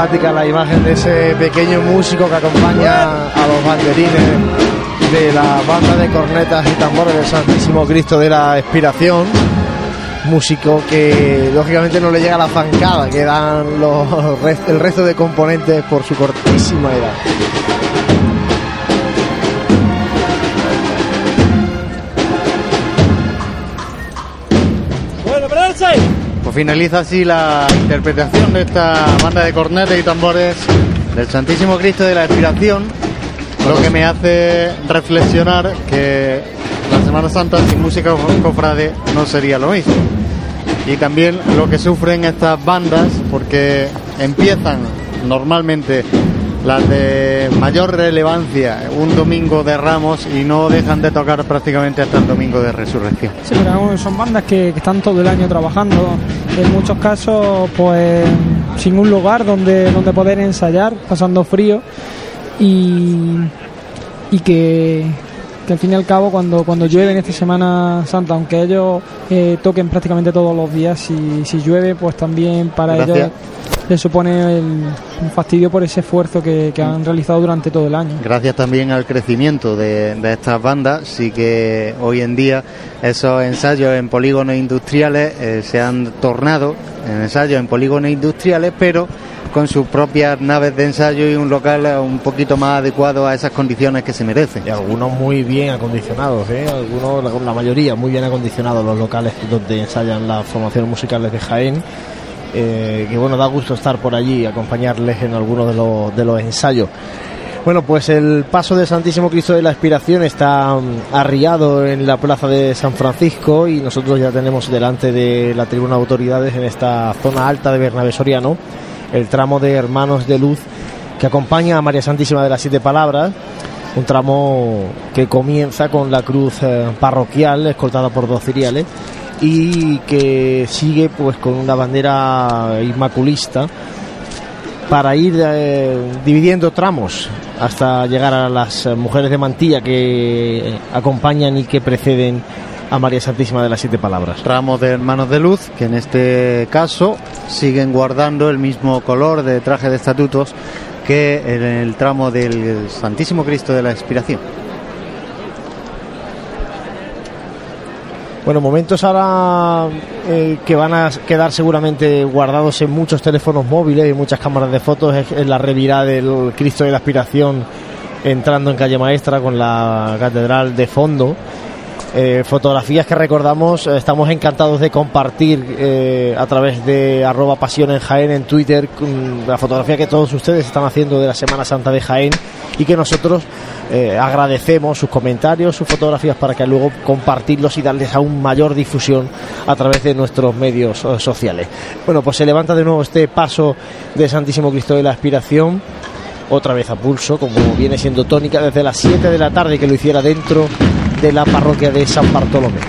Speaker 1: La imagen de ese pequeño músico que acompaña a los banderines de la banda de cornetas y tambores del Santísimo Cristo de la Expiración. Músico que lógicamente no le llega a la zancada que dan el resto de componentes por su cortísima edad.
Speaker 2: Finaliza así la interpretación de esta banda de cornetas y tambores del Santísimo Cristo de la Expiración, lo que me hace reflexionar que la Semana Santa sin música cofrade no sería lo mismo. Y también lo que sufren estas bandas, porque empiezan normalmente las de mayor relevancia un domingo de Ramos y no dejan de tocar prácticamente hasta el domingo de Resurrección.
Speaker 3: Sí, pero son bandas que, que están todo el año trabajando. En muchos casos, pues sin un lugar donde, donde poder ensayar, pasando frío. Y, y que, que al fin y al cabo, cuando, cuando llueve en esta Semana Santa, aunque ellos eh, toquen prácticamente todos los días, si, si llueve, pues también para
Speaker 2: Gracias.
Speaker 3: ellos les supone el, un fastidio por ese esfuerzo que, que han realizado durante todo el año.
Speaker 2: Gracias también al crecimiento de, de estas bandas, sí que hoy en día esos ensayos en polígonos industriales eh, se han tornado en ensayos en polígonos industriales, pero con sus propias naves de ensayo y un local eh, un poquito más adecuado a esas condiciones que se merecen.
Speaker 1: Y algunos muy bien acondicionados, ¿eh? algunos, la, la mayoría muy bien acondicionados los locales donde ensayan las formaciones musicales de Jaén. Eh, que bueno, da gusto estar por allí y acompañarles en algunos de los, de los ensayos. Bueno, pues el paso de Santísimo Cristo de la Expiración está mm, arriado en la plaza de San Francisco y nosotros ya tenemos delante de la tribuna de autoridades en esta zona alta de Bernabé Soriano el tramo de Hermanos de Luz que acompaña a María Santísima de las Siete Palabras, un tramo que comienza con la cruz eh, parroquial escoltada por dos ciriales y que sigue pues con una bandera inmaculista para ir eh, dividiendo tramos hasta llegar a las mujeres de mantilla que acompañan y que preceden a María Santísima de las Siete Palabras.
Speaker 2: Ramos de hermanos de luz que en este caso siguen guardando el mismo color de traje de estatutos que en el tramo del Santísimo Cristo de la Expiración.
Speaker 1: Bueno, momentos ahora eh, que van a quedar seguramente guardados en muchos teléfonos móviles y muchas cámaras de fotos es, la revirada del Cristo de la Aspiración entrando en calle Maestra con la catedral de fondo. Eh, fotografías que recordamos, eh, estamos encantados de compartir eh, a través de arroba pasión en Twitter la fotografía que todos ustedes están haciendo de la Semana Santa de Jaén y que nosotros agradecemos sus comentarios, sus fotografías para que luego compartirlos y darles aún mayor difusión a través de nuestros medios sociales. Bueno, pues se levanta de nuevo este paso de Santísimo Cristo de la Aspiración otra vez a pulso, como viene siendo tónica desde las 7 de la tarde que lo hiciera dentro de la parroquia de San Bartolomé.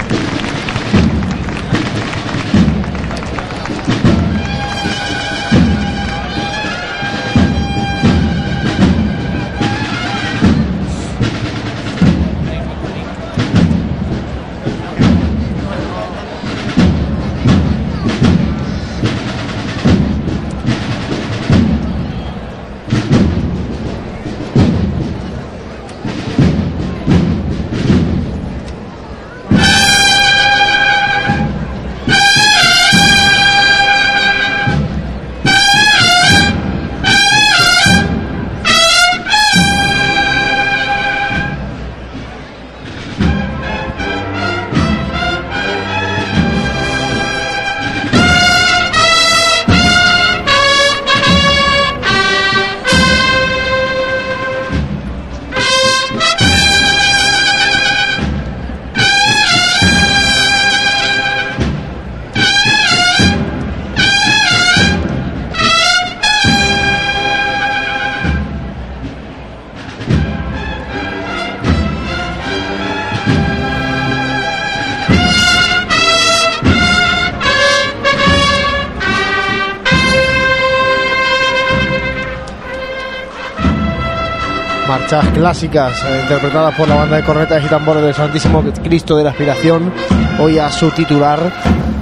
Speaker 1: Clásicas eh, interpretadas por la banda de cornetas y tambores del Santísimo Cristo de la Aspiración, hoy a su titular,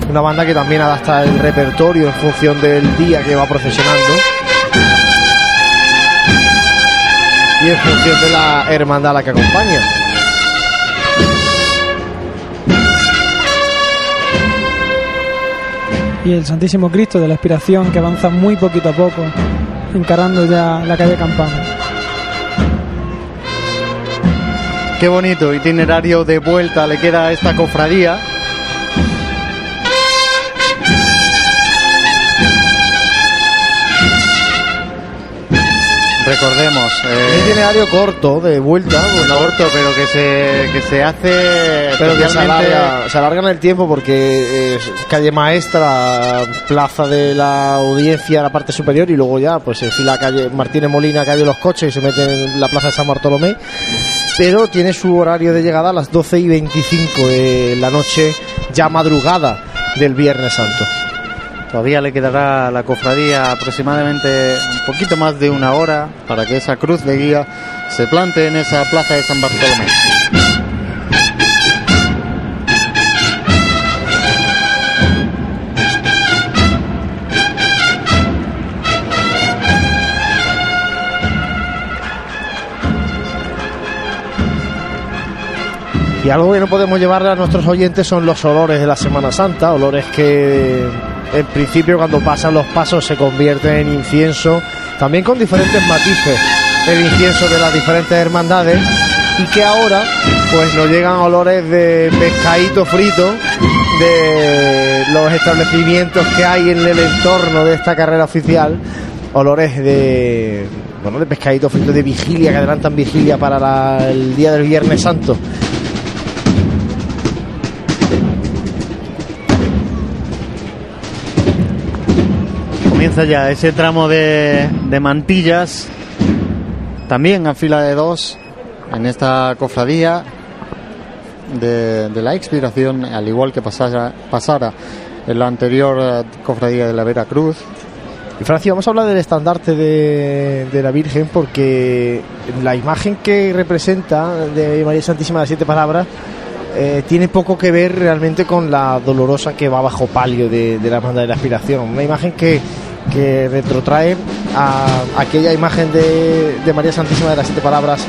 Speaker 1: una banda que también adapta el repertorio en función del día que va procesionando. y en función de la hermandad a la que acompaña.
Speaker 3: Y el Santísimo Cristo de la Expiración que avanza muy poquito a poco, encarando ya la calle Campana.
Speaker 2: Qué bonito itinerario de vuelta le queda a esta cofradía. Recordemos,
Speaker 1: Un
Speaker 2: eh,
Speaker 1: itinerario corto de vuelta,
Speaker 2: un aborto, pero que se, que se hace
Speaker 1: pero que se alarga, se alarga en el tiempo porque es calle maestra, plaza de la audiencia, la parte superior y luego ya pues se fila calle Martínez Molina, calle Los Coches y se mete en la plaza de San Bartolomé. Pero tiene su horario de llegada a las 12 y 25 de la noche, ya madrugada del Viernes Santo.
Speaker 2: Todavía le quedará a la cofradía aproximadamente un poquito más de una hora para que esa cruz de guía se plante en esa plaza de San Bartolomé.
Speaker 1: Y algo que no podemos llevarle a nuestros oyentes son los olores de la Semana Santa, olores que en principio cuando pasan los pasos se convierten en incienso, también con diferentes matices el incienso de las diferentes hermandades y que ahora pues nos llegan olores de pescadito frito de los establecimientos que hay en el entorno de esta carrera oficial, olores de bueno, de pescadito frito de vigilia que adelantan vigilia para el día del Viernes Santo.
Speaker 2: Comienza ya ese tramo de, mantillas, también a fila de dos, en esta cofradía de, la expiración, al igual que pasara, pasara en la anterior eh, cofradía de la Veracruz.
Speaker 1: Y Francis, vamos a hablar del estandarte de, la Virgen porque la imagen que representa de María Santísima de Siete Palabras eh, tiene poco que ver realmente con la dolorosa que va bajo palio de, de la Hermandad de la Aspiración. Una imagen que, que retrotrae a aquella imagen de, María Santísima de las Siete Palabras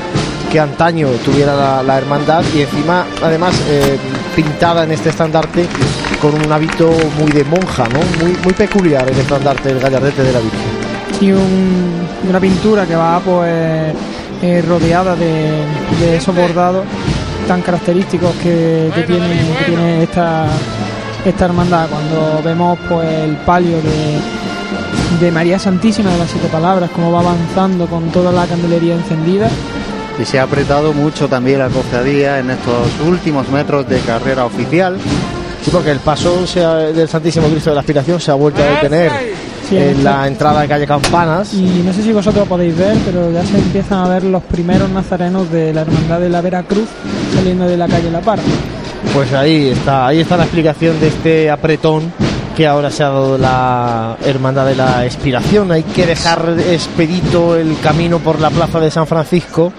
Speaker 1: que antaño tuviera la, hermandad y encima además eh, pintada en este estandarte con un hábito muy de monja. Muy, muy peculiar el estandarte del gallardete de la Virgen.
Speaker 3: y un- una pintura que va pues eh, rodeada de, esos bordados tan característicos que, que tiene, que tiene esta, esta hermandad. Cuando vemos pues el palio de, de María Santísima de las Siete Palabras, cómo va avanzando con toda la candelería encendida.
Speaker 2: Y se ha apretado mucho también la cofradía en estos últimos metros de carrera oficial.
Speaker 1: Sí, porque el paso ha- del Santísimo Cristo de la Aspiración se ha vuelto a detener
Speaker 3: Sí,
Speaker 1: en la entrada de calle Campanas.
Speaker 3: Y no sé si vosotros podéis ver, pero ya se empiezan a ver los primeros nazarenos de la Hermandad de la Veracruz saliendo de la calle La Parra.
Speaker 1: Pues ahí está, ahí está la explicación de este apretón que ahora se ha dado la Hermandad de la Expiración. Hay que dejar expedito el camino por la plaza de San Francisco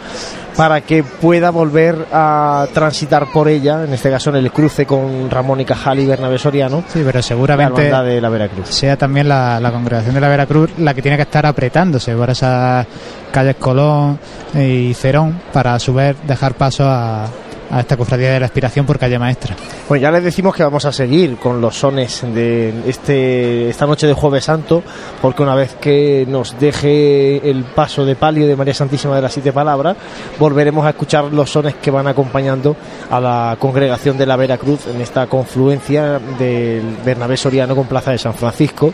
Speaker 1: para que pueda volver a transitar por ella, en este caso en el cruce con Ramón y Cajal y Bernabé Soriano,
Speaker 4: Sí, pero
Speaker 1: la
Speaker 4: seguramente
Speaker 1: Hermandad de la Veracruz.
Speaker 4: sea también la, la congregación de la Veracruz la que tiene que estar apretándose por esas calles Colón y Cerón para a su vez dejar paso a, a esta cofradía de la aspiración por calle maestra.
Speaker 1: Pues ya les decimos que vamos a seguir con los sones de este esta noche de Jueves Santo, porque una vez que nos deje el paso de palio de María Santísima de las Siete Palabras, volveremos a escuchar los sones que van acompañando a la congregación de la Veracruz en esta confluencia del Bernabé Soriano con Plaza de San Francisco.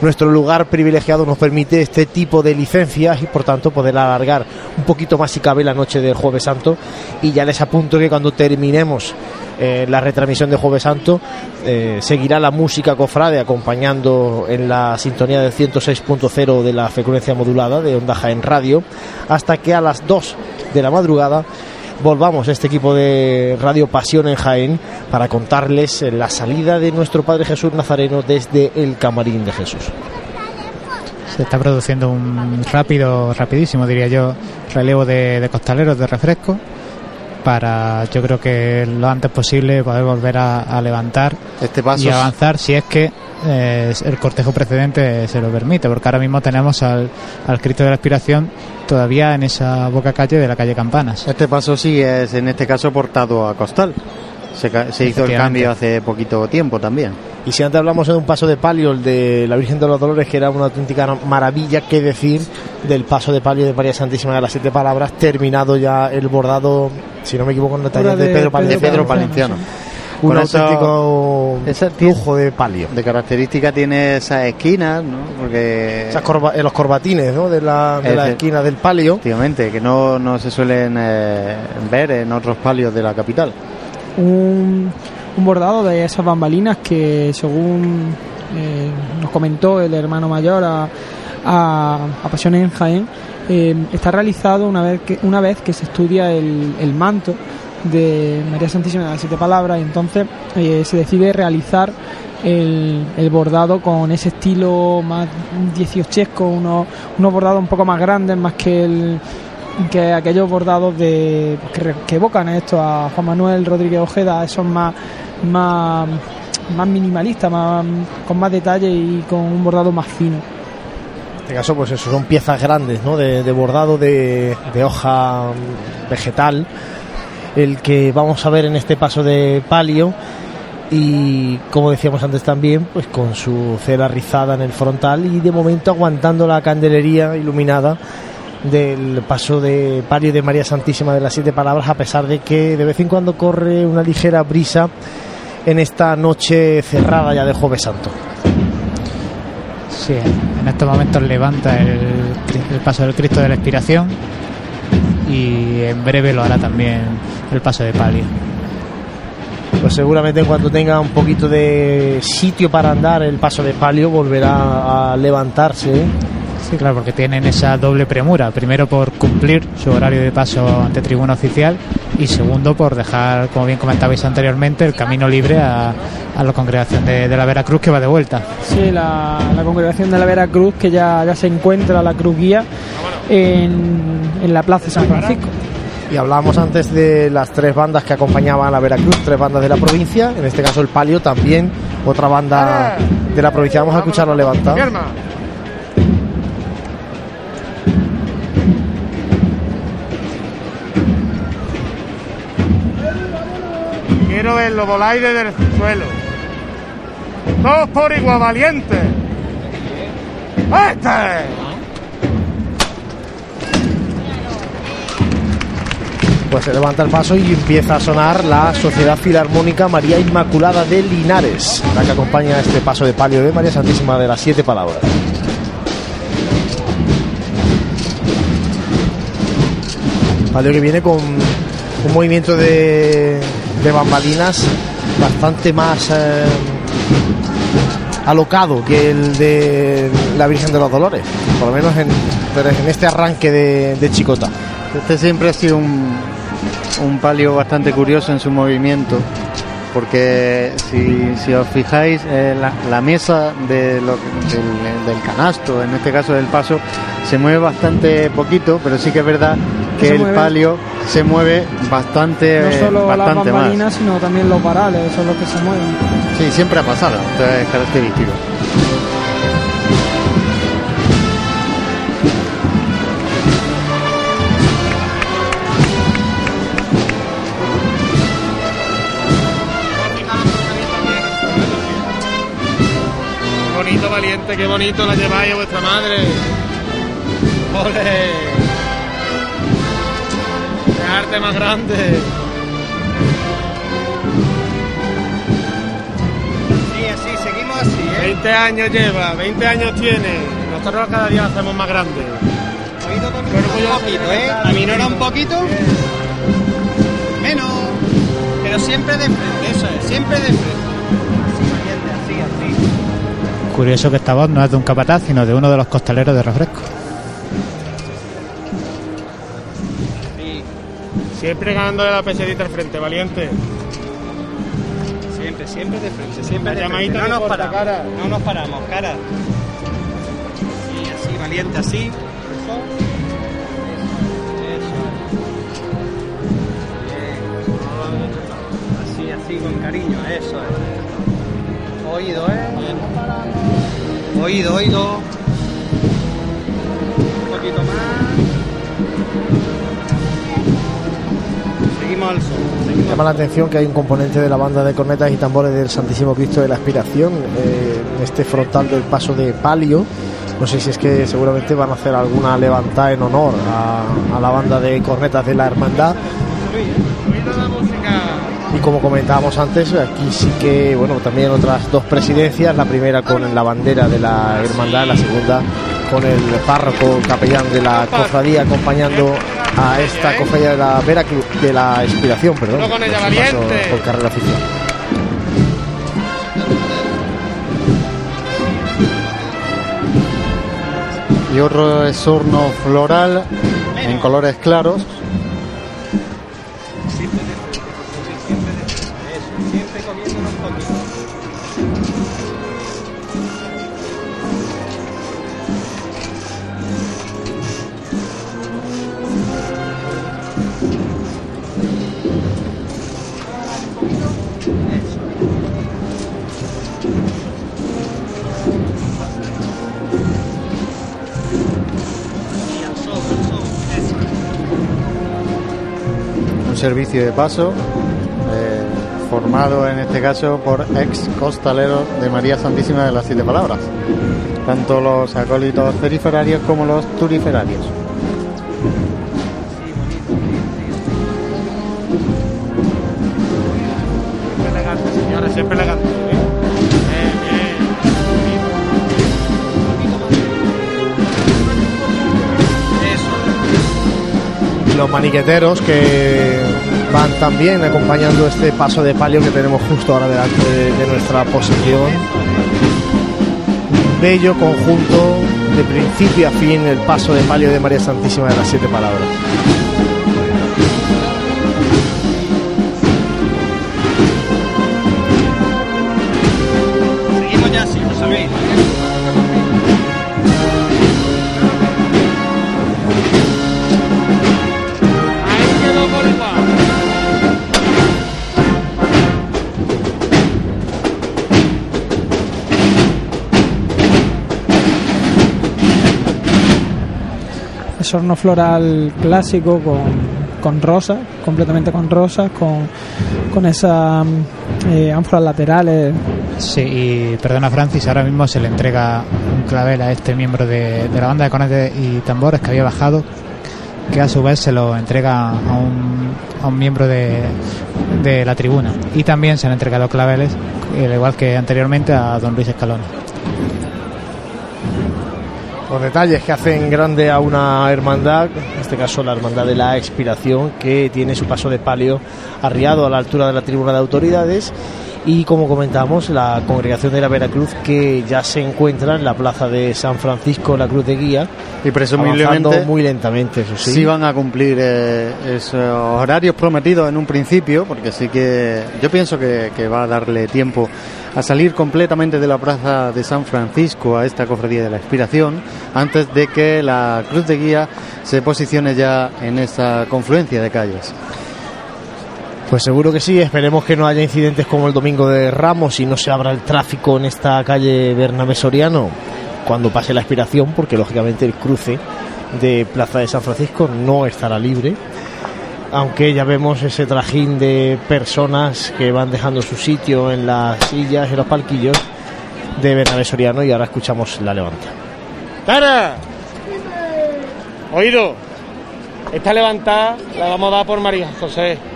Speaker 1: Nuestro lugar privilegiado nos permite este tipo de licencias y por tanto poder alargar un poquito más si cabe la noche del Jueves Santo. Y ya les apunto que cuando terminemos eh, la retransmisión de Jueves Santo eh, seguirá la música cofrade acompañando en la sintonía del 106.0 de la frecuencia modulada de Onda Jaén Radio hasta que a las 2 de la madrugada volvamos a este equipo de Radio Pasión en Jaén para contarles eh, la salida de nuestro Padre Jesús Nazareno desde el Camarín de Jesús.
Speaker 4: Se está produciendo un rápido, rapidísimo diría yo, relevo de, de costaleros de refresco para yo creo que lo antes posible poder volver a, a levantar
Speaker 2: Este paso
Speaker 4: y avanzar si es que eh, el cortejo precedente se lo permite, porque ahora mismo tenemos al, al Cristo de la Aspiración todavía en esa boca calle de la calle Campanas.
Speaker 2: Este paso sí es en este caso portado a costal. Se, se hizo el cambio hace poquito tiempo también.
Speaker 1: Y si antes hablamos de un paso de palio, el de la Virgen de los Dolores, que era una auténtica maravilla, qué decir del paso de palio de María Santísima de las Siete Palabras, terminado ya el bordado, si no me equivoco, en
Speaker 3: Obra
Speaker 1: de,
Speaker 3: de.
Speaker 1: Pedro Palenciano,
Speaker 3: Palenciano.
Speaker 1: Un
Speaker 2: eso-
Speaker 1: auténtico
Speaker 2: ese
Speaker 1: lujo de palio.
Speaker 2: De característica tiene esas esquinas, ¿no? Porque
Speaker 1: Esas corba- eh, los corbatines ¿no? de la, de la
Speaker 2: Ese-
Speaker 1: esquina del palio.
Speaker 2: efectivamente que no, no se suelen eh, ver en otros palios de la capital.
Speaker 3: un, un bordado de esas bambalinas que según eh, nos comentó el hermano mayor a, a, a Pasiones en Jaén eh, está realizado una vez que, una vez que se estudia el, el manto de María Santísima de las Siete Palabras y entonces eh, se decide realizar el, bordado con ese estilo más dieciochesco, unos, unos bordados un poco más grandes, más que el, que aquellos bordados de que, re- que evocan esto a Juan Manuel Rodríguez Ojeda, esos más más, más minimalistas, más, con más detalle y con un bordado más fino.
Speaker 1: En este caso, pues eso, son piezas grandes, ¿no? De, de bordado de, de hoja vegetal, el que vamos a ver en este paso de palio. Y como decíamos antes también, pues con su cera rizada en el frontal y de momento aguantando la candelería iluminada del paso de palio de María Santísima de las Siete Palabras, a pesar de que de vez en cuando corre una ligera brisa en esta noche cerrada ya de Jueves Santo.
Speaker 4: Sí, en estos momentos levanta el, el paso del Cristo de la Expiración y en breve lo hará también el paso de palio.
Speaker 1: pues seguramente en cuanto tenga un poquito de sitio para andar el paso de palio volverá a levantarse.
Speaker 4: Sí, claro, porque tienen esa doble premura. Primero por cumplir su horario de paso ante tribuna oficial y segundo por dejar, como bien comentabais anteriormente, el camino libre a, a la congregación de, de la Veracruz que va de vuelta.
Speaker 3: Sí, la, la congregación de la Veracruz que ya, ya se encuentra la cruz guía en, en la plaza de San Francisco.
Speaker 1: Y hablábamos antes de las tres bandas que acompañaban a la Veracruz tres bandas de la provincia en este caso el palio también otra banda de la provincia vamos a escucharlo levantado
Speaker 6: Quiero verlo volar desde el suelo. Todos por igual valiente. ¡Este!
Speaker 1: Pues se levanta el paso y empieza a sonar la Sociedad Filarmónica María Inmaculada de Linares la que acompaña este paso de palio de María Santísima de las Siete Palabras Palio que viene con un movimiento de, de bambalinas bastante más eh, alocado que el de la Virgen de los Dolores, por lo menos en, este arranque de Chicota.
Speaker 2: Este siempre ha sido un, un palio bastante curioso en su movimiento, porque si, si os fijáis, eh, la, la mesa de lo que- del, del canasto, en este caso del paso, se mueve bastante poquito, pero sí que es verdad que el
Speaker 3: mueve.
Speaker 2: palio se mueve bastante,
Speaker 3: No solo las
Speaker 2: bastante más.
Speaker 3: bambalinas, sino también los varales, son los que se mueven.
Speaker 2: Sí, siempre ha pasado, es característico.
Speaker 6: Qué bonito la lleváis a vuestra madre. ¡Ole! ¡Qué arte más grande!
Speaker 5: Sí, así, seguimos así, ¿eh?
Speaker 6: 20 años lleva, 20 años tiene. Nosotros cada día hacemos más grande. Ya
Speaker 5: un poquito, ¿eh?
Speaker 6: está
Speaker 5: Aminora un poquito. Menos. Pero siempre de frente, eso es, siempre de frente.
Speaker 4: Curioso que esta voz no es de un capataz, sino de uno de los costaleros de refresco.
Speaker 5: Sí,
Speaker 6: Siempre ganándole la pesadita al frente, valiente.
Speaker 5: siempre, siempre de frente, siempre
Speaker 6: La
Speaker 5: de frente. No nos paramos,
Speaker 6: cara.
Speaker 5: no nos paramos, cara. Sí, así, valiente, así. Eso. Eso. Bien. Así, así, con cariño, eso es. Oído, ¿eh? Oído, oído. Un poquito más. Seguimos al sol. Seguimos
Speaker 1: Llama la atención que hay un componente de la banda de cornetas y tambores del Santísimo Cristo de la Aspiración eh, en este frontal del paso de palio. No sé si es que seguramente van a hacer alguna levantada en honor a, a la banda de cornetas de la Hermandad. Y como comentábamos antes, aquí sí que, bueno, también otras dos presidencias, la primera con la bandera de la hermandad, la segunda con el párroco capellán de la cofradía acompañando a esta cofradía de la Veracruz, de la Inspiración, perdón.
Speaker 5: Con ella,
Speaker 1: por carrera oficial.
Speaker 2: Y otro esorno floral en colores claros. Servicio de paso eh, formado en este caso por ex costaleros de María Santísima de las Siete Palabras, tanto los acólitos periferarios como los turiferarios.
Speaker 6: Siempre elegante, señores, siempre elegante. Bien, bien.
Speaker 5: Eso.
Speaker 1: Los maniqueteros que van también acompañando este paso de palio que tenemos justo ahora delante de, nuestra posición. Un bello conjunto de principio a fin el paso de palio de María Santísima de las Siete Palabras.
Speaker 3: Es horno floral clásico con, con rosas, completamente con rosas, con, con esas mm, eh, ánforas laterales.
Speaker 4: Sí, y perdona Francis, ahora mismo se le entrega un clavel a este miembro de, de la banda de cornetes y tambores que había bajado, que a su vez se lo entrega a un, a un miembro de, de la tribuna. Y también se han entregado claveles, al igual que anteriormente a don Luis Escalón.
Speaker 1: Los detalles que hacen grande a una hermandad, en este caso la hermandad de la expiración, que tiene su paso de palio arriado a la altura de la tribuna de autoridades. Y como comentamos, la congregación de la Veracruz que ya se encuentra en la plaza de San Francisco, la Cruz de Guía,
Speaker 2: Y presumiblemente
Speaker 1: muy lentamente, eso sí.
Speaker 2: sí van a cumplir eh, esos horarios prometidos en un principio, porque sí que yo pienso que, que va a darle tiempo a salir completamente de la plaza de San Francisco a esta cofradía de la Expiración, antes de que la Cruz de Guía se posicione ya en esta confluencia de calles.
Speaker 1: Pues seguro que sí, esperemos que no haya incidentes como el domingo de Ramos y no se abra el tráfico en esta calle Bernabé Soriano cuando pase la expiración, porque lógicamente el cruce de Plaza de San Francisco no estará libre. Aunque ya vemos ese trajín de personas que van dejando su sitio en las sillas y los palquillos de Bernabé Soriano y ahora escuchamos la levanta.
Speaker 6: ¡Tara! Oído. Esta levantada la vamos a dar por María José.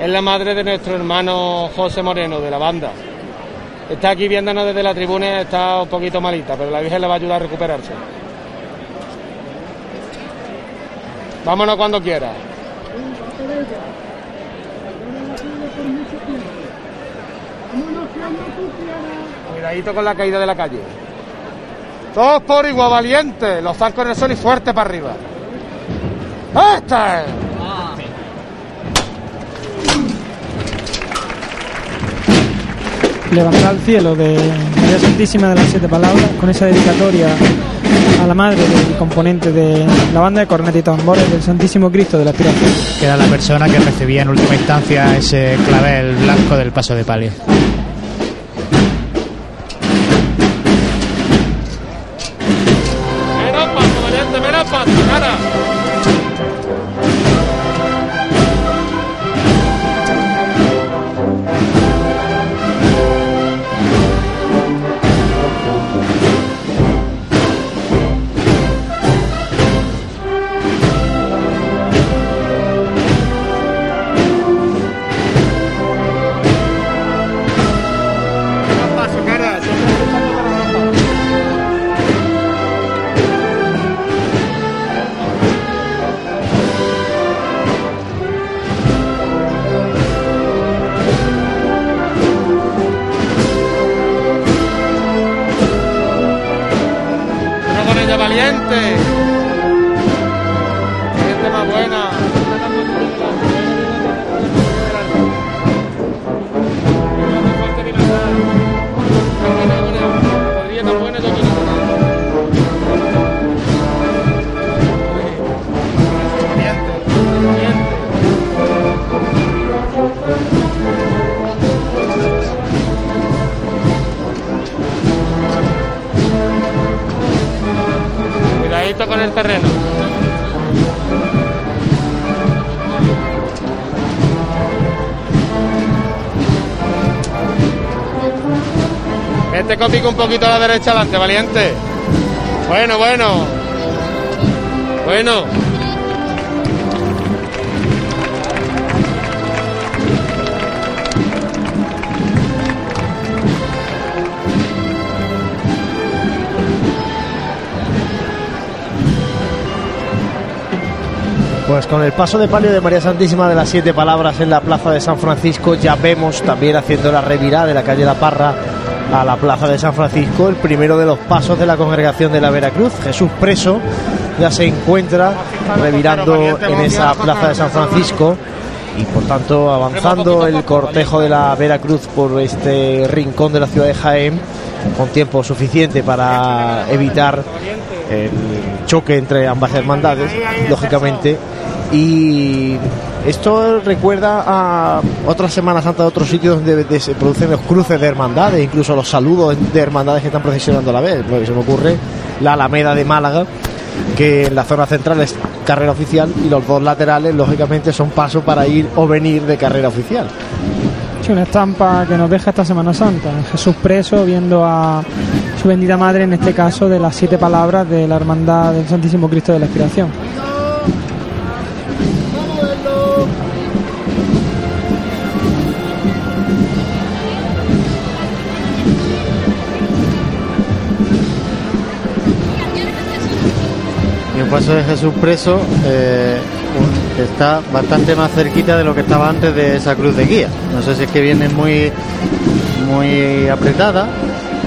Speaker 6: Es la madre de nuestro hermano José Moreno, de la banda. Está aquí viéndonos desde la tribuna, está un poquito malita, pero la Virgen le va a ayudar a recuperarse. Vámonos cuando quiera. Cuidadito con la caída de la calle. Todos por igual valiente, los zancos en el sol y fuerte para arriba. ¡Esta es!
Speaker 3: Levantar al cielo de María Santísima de las Siete Palabras con esa dedicatoria a la madre del componente de la banda de cornetas y tambores del Santísimo Cristo de la Aspiración.
Speaker 4: Que era la persona que recibía en última instancia ese clavel blanco del paso de palio.
Speaker 6: Un poquito a la derecha adelante, valiente. Bueno, bueno. Bueno.
Speaker 1: Pues con el paso de palio de María Santísima de las Siete Palabras en la plaza de San Francisco, ya vemos también haciendo la revirada de la calle La Parra a la plaza de San Francisco, el primero de los pasos de la congregación de la Veracruz, Jesús preso, ya se encuentra revirando en esa plaza de San Francisco y por tanto avanzando el cortejo de la Veracruz por este rincón de la ciudad de Jaén con tiempo suficiente para evitar el choque entre ambas hermandades, lógicamente. Y esto recuerda a otras Semanas Santas de otros sitios donde de- se producen los cruces de hermandades, incluso los saludos de hermandades que están procesionando a la vez. Pues se me ocurre la Alameda de Málaga, que en la zona central es carrera oficial y los dos laterales, lógicamente, son pasos para ir o venir de carrera oficial.
Speaker 3: Sí, una estampa que nos deja esta Semana Santa. Jesús preso viendo a su bendita madre, en este caso, de las siete palabras de la Hermandad del Santísimo Cristo de la Expiración.
Speaker 2: Paso de Jesús preso eh, está bastante más cerquita de lo que estaba antes de esa cruz de guía. No sé si es que viene muy, muy apretada.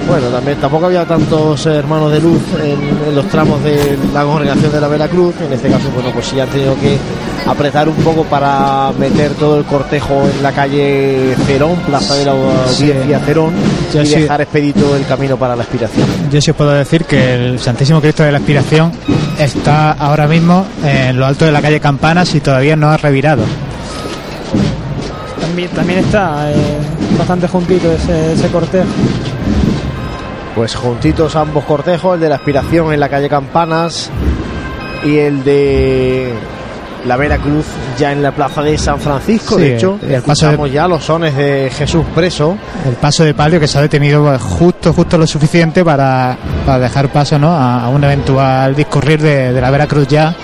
Speaker 1: Bueno, también tampoco había tantos hermanos de luz en, en los tramos de la congregación de la Veracruz. En este caso, bueno, pues sí han tenido que apretar un poco para meter todo el cortejo en la calle Cerón, Plaza de la Audiencia Cerón,
Speaker 4: Ya
Speaker 1: y
Speaker 4: sí.
Speaker 1: dejar expedito el camino para la aspiración.
Speaker 4: Yo sí os puedo decir que el Santísimo Cristo de la Expiración está ahora mismo en lo alto de la calle Campanas y todavía no ha revirado.
Speaker 3: También, también está eh, bastante juntito ese, ese cortejo.
Speaker 1: Pues juntitos ambos cortejos, el de la aspiración en la calle Campanas y el de la Veracruz ya en la plaza de San Francisco.
Speaker 4: Sí,
Speaker 1: de hecho,
Speaker 4: el paso de-
Speaker 1: ya los sones de Jesús preso.
Speaker 4: El paso de palio que se ha detenido pues, justo justo lo suficiente para, para dejar paso ¿no? a, a un eventual discurrir de, de la Veracruz ya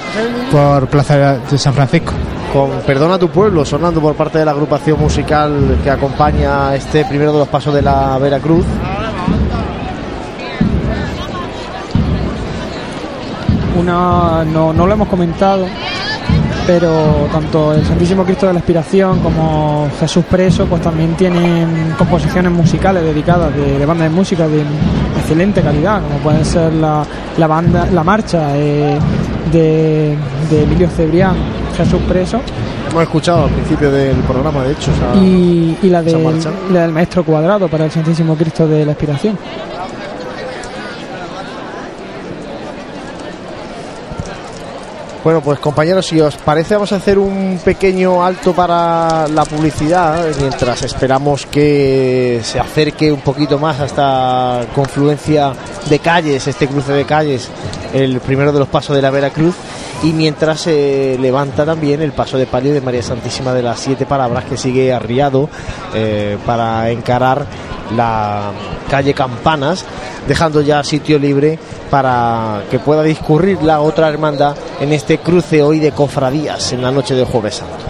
Speaker 4: por Plaza de San Francisco.
Speaker 1: con Perdona tu pueblo sonando por parte de la agrupación musical que acompaña este primero de los pasos de la Veracruz.
Speaker 3: Una, no, no lo hemos comentado, pero tanto el Santísimo Cristo de la Expiración como Jesús Preso, pues también tienen composiciones musicales dedicadas de, de bandas de música de excelente calidad, como pueden ser la, la banda, la marcha eh, de, de Emilio Cebrián, Jesús Preso,
Speaker 1: Hemos escuchado al principio del programa, de hecho.
Speaker 3: y, y la,
Speaker 1: marcha.
Speaker 3: la del Maestro Cuadrado para el Santísimo Cristo de la Expiración.
Speaker 1: Bueno, pues compañeros, si os parece, vamos a hacer un pequeño alto para la publicidad, mientras esperamos que se acerque un poquito más a esta confluencia de calles, este cruce de calles, el primero de los pasos de la Veracruz, y mientras se levanta también el paso de palio de María Santísima de las Siete Palabras, que sigue arriado eh, para encarar la calle Campanas, dejando ya sitio libre para que pueda discurrir la otra hermandad en este cruce hoy de cofradías en la noche del Jueves Santo.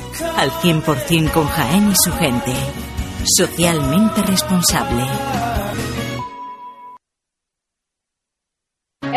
Speaker 7: al 100% con Jaén y su gente. Socialmente responsable.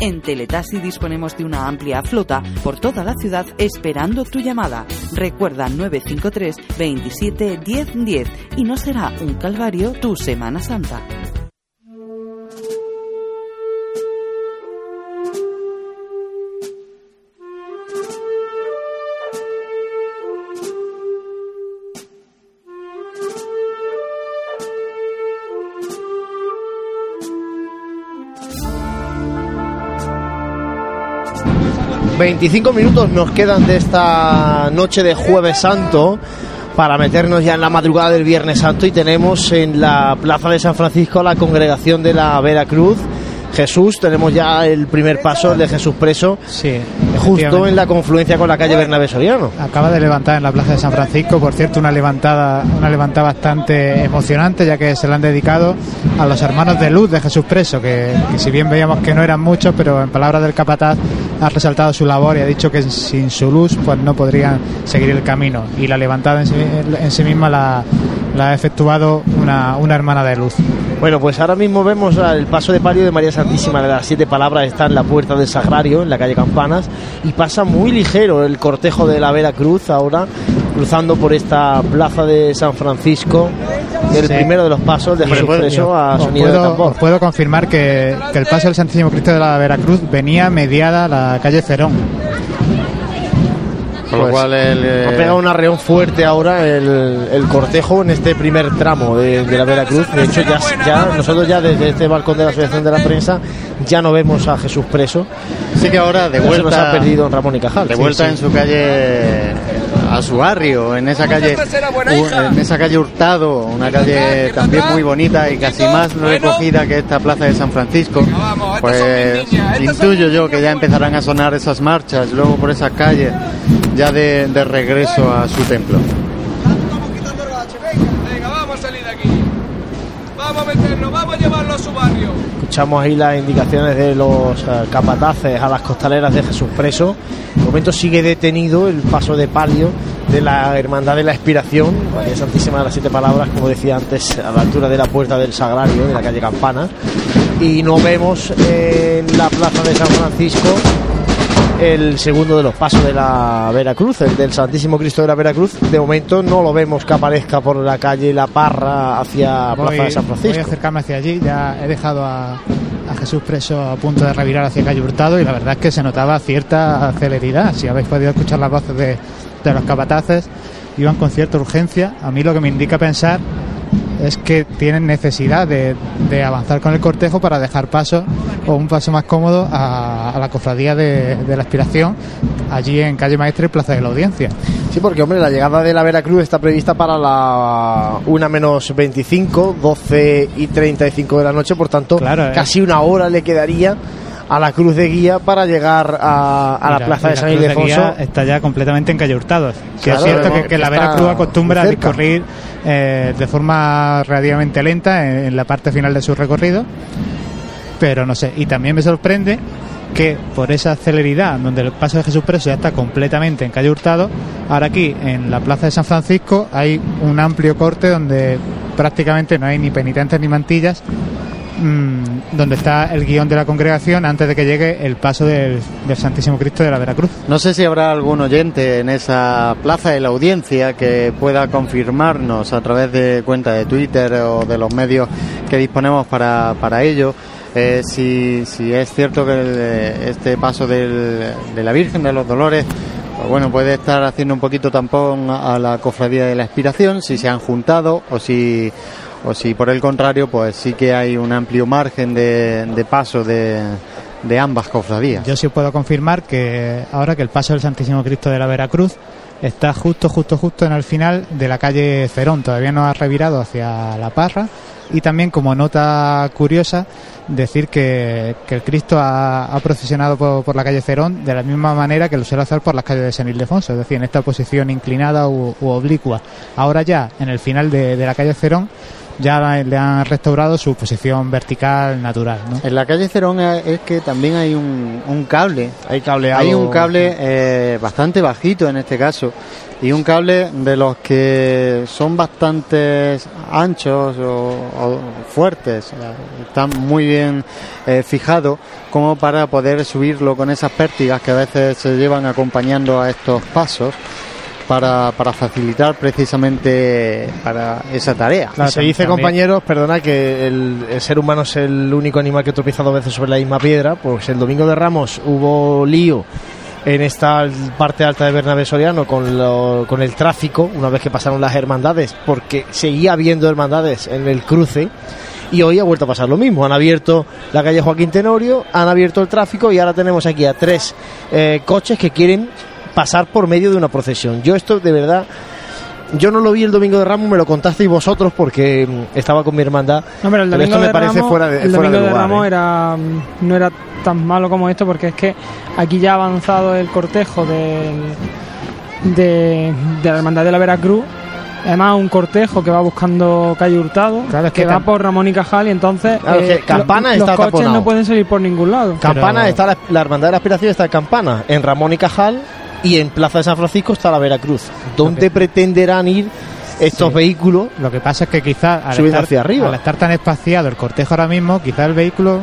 Speaker 8: En Teletaxi disponemos de una amplia flota por toda la ciudad esperando tu llamada. Recuerda 953 27 10 10 y no será un calvario tu Semana Santa.
Speaker 1: ...25 minutos nos quedan de esta noche de Jueves Santo... ...para meternos ya en la madrugada del Viernes Santo... ...y tenemos en la Plaza de San Francisco... ...la congregación de la Veracruz... Jesús, tenemos ya el primer paso el de Jesús preso,
Speaker 4: Sí,
Speaker 1: justo en la confluencia con la calle Bernabé Soriano.
Speaker 4: Acaba de levantar en la plaza de San Francisco, por cierto, una levantada, una levantada bastante emocionante, ya que se la han dedicado a los hermanos de luz de Jesús Preso, que, que si bien veíamos que no eran muchos, pero en palabras del capataz ha resaltado su labor y ha dicho que sin su luz pues no podrían seguir el camino. Y la levantada en sí, misma la, la ha efectuado una, una hermana de luz.
Speaker 1: Bueno, pues ahora mismo vemos el paso de palio de María Santísima de las Siete Palabras, está en la puerta del Sagrario, en la calle Campanas, y pasa muy ligero el cortejo de la Vera Cruz ahora, cruzando por esta plaza de San Francisco, el
Speaker 4: Sí.
Speaker 1: primero de los pasos de Jesús
Speaker 4: Puedo-
Speaker 1: Preso a sonido de
Speaker 4: puedo,
Speaker 1: tambor.
Speaker 4: puedo confirmar que, que el paso del Santísimo Cristo de la Veracruz venía mediada a la calle Cerón.
Speaker 2: Con lo
Speaker 1: Pues,
Speaker 2: cual el, eh,
Speaker 1: Ha pegado un arreón fuerte ahora el, el cortejo en este primer tramo de, de la Veracruz. De hecho, ya, ya nosotros ya desde este balcón de la Asociación de la Prensa ya no vemos a Jesús preso.
Speaker 2: Sí que ahora de
Speaker 1: se nos
Speaker 2: vuelta
Speaker 1: ha perdido Ramón y Cajal.
Speaker 2: de
Speaker 1: Sí,
Speaker 2: vuelta
Speaker 1: sí.
Speaker 2: en su calle a su barrio, en esa calle en esa calle Hurtado, una calle también muy bonita y casi más recogida que esta plaza de San Francisco. Pues intuyo yo que ya empezarán a sonar esas marchas luego por esas calles ya de, de regreso a su templo.
Speaker 9: Venga, vamos a salir de aquí. Vamos a meternos, vamos a llevarlo a su barrio.
Speaker 1: Escuchamos ahí las indicaciones de los eh, capataces a las costaleras de Jesús Preso. De momento sigue detenido el paso de palio de la Hermandad de la Expiración, María Santísima de las Siete Palabras, como decía antes, a la altura de la puerta del Sagrario, de la calle Campana. Y no vemos en la plaza de San Francisco el segundo de los pasos de la Veracruz, el del Santísimo Cristo de la Veracruz. De momento no lo vemos que aparezca por la calle La Parra hacia
Speaker 4: Voy,
Speaker 1: Plaza de San
Speaker 4: voy a
Speaker 1: Francisco.
Speaker 4: acercarme hacia allí. Ya he dejado a, a Jesús preso a punto de revirar hacia calle Hurtado y la verdad es que se notaba cierta celeridad. Si habéis podido escuchar las voces de, de los capataces, iban con cierta urgencia. A mí lo que me indica pensar es que tienen necesidad de, de avanzar con el cortejo para dejar paso o un paso más cómodo a, a la cofradía de, de la aspiración allí en calle Maestre y Plaza de la Audiencia.
Speaker 1: Sí, porque hombre, la llegada de la Veracruz está prevista para la 1 menos 25, 12 y 35 de la noche, por tanto,
Speaker 4: Claro, eh.
Speaker 1: casi una hora le quedaría a la Cruz de Guía para llegar a, a la, Plaza de San
Speaker 4: Cruz
Speaker 1: Ildefonso.
Speaker 4: Está ya completamente en calle Hurtado. Sí
Speaker 1: Claro,
Speaker 4: es cierto
Speaker 1: no,
Speaker 4: que, que la
Speaker 1: está
Speaker 4: Veracruz acostumbra a discurrir eh, de forma relativamente lenta en, en la parte final de su recorrido, pero no sé. Y también me sorprende que por esa celeridad, donde el paso de Jesús Preso ya está completamente en calle Hurtado, ahora aquí en la plaza de San Francisco hay un amplio corte donde prácticamente no hay ni penitentes ni mantillas mm, donde está el guion de la congregación antes de que llegue el paso del, Santísimo Cristo de la Veracruz.
Speaker 2: No sé si habrá algún oyente en esa plaza de la audiencia que pueda confirmarnos a través de cuenta de Twitter o de los medios que disponemos para, para ello. eh, si, si es cierto que este paso del- de la Virgen de los Dolores pues bueno, puede estar haciendo un poquito tampón a la cofradía de la expiración, si se han juntado o si, o si por el contrario, pues sí que hay un amplio margen de, de paso de, ambas cofradías.
Speaker 4: Yo sí puedo confirmar que ahora que el paso del Santísimo Cristo de la Veracruz está justo, justo, justo en el final de la calle Cerón. Todavía no ha revirado hacia La Parra. Y también, como nota curiosa, decir que, el Cristo ha, procesionado por, la calle Cerón de la misma manera que lo suele hacer por las calles de San Ildefonso, es decir, en esta posición inclinada u, u oblicua. Ahora ya, en el final de, de la calle Cerón, ya le han restaurado su posición vertical natural. ¿no?
Speaker 2: En la calle Cerón es que también hay un, un cable.
Speaker 1: Hay cableado.
Speaker 2: Hay un cable eh, bastante bajito en este caso. Y un cable de los que son bastante anchos o, o fuertes. Están muy bien eh, fijados como para poder subirlo con esas pértigas que a veces se llevan acompañando a estos pasos. Para, para facilitar precisamente para esa tarea.
Speaker 1: Se dice, compañeros, perdona, que el, el ser humano es el único animal que tropieza dos veces sobre la misma piedra. Pues el domingo de Ramos hubo lío en esta parte alta de Bernabé Soriano con, lo- con el tráfico, una vez que pasaron las hermandades, porque seguía habiendo hermandades en el cruce. Y hoy ha vuelto a pasar lo mismo. Han abierto la calle Joaquín Tenorio, han abierto el tráfico y ahora tenemos aquí a tres eh, coches que quieren pasar por medio de una procesión. Yo esto de verdad yo no lo vi el domingo de Ramos, me lo contasteis vosotros porque mm, estaba con mi hermandad.
Speaker 3: No, pero el domingo
Speaker 1: esto me
Speaker 3: de
Speaker 1: parece
Speaker 3: Ramos,
Speaker 1: fuera de,
Speaker 3: el
Speaker 1: fuera
Speaker 3: domingo
Speaker 1: de
Speaker 3: de
Speaker 1: lugar,
Speaker 3: Ramos
Speaker 1: ¿eh?
Speaker 3: era, mm, no era tan malo como esto porque es que aquí ya ha avanzado el cortejo del, de, de la Hermandad de la Veracruz. Además, un cortejo que va buscando calle Hurtado,
Speaker 4: Claro, es
Speaker 3: que,
Speaker 4: que
Speaker 3: va por Ramón y Cajal y entonces eh,
Speaker 1: Claro, Campana
Speaker 3: lo-
Speaker 1: está
Speaker 3: los coches
Speaker 1: taponado.
Speaker 3: no pueden salir por ningún lado.
Speaker 1: Campana
Speaker 4: Pero-
Speaker 1: está la, la hermandad de la aspiración está en Campana, en Ramón y Cajal y en Plaza de San Francisco está la Veracruz. ¿Dónde pretenderán ir estos
Speaker 4: Sí.
Speaker 1: vehículos?
Speaker 4: Lo que pasa es que quizás al, estar-
Speaker 1: hacia arriba.
Speaker 4: al estar tan espaciado el cortejo ahora mismo, quizás el vehículo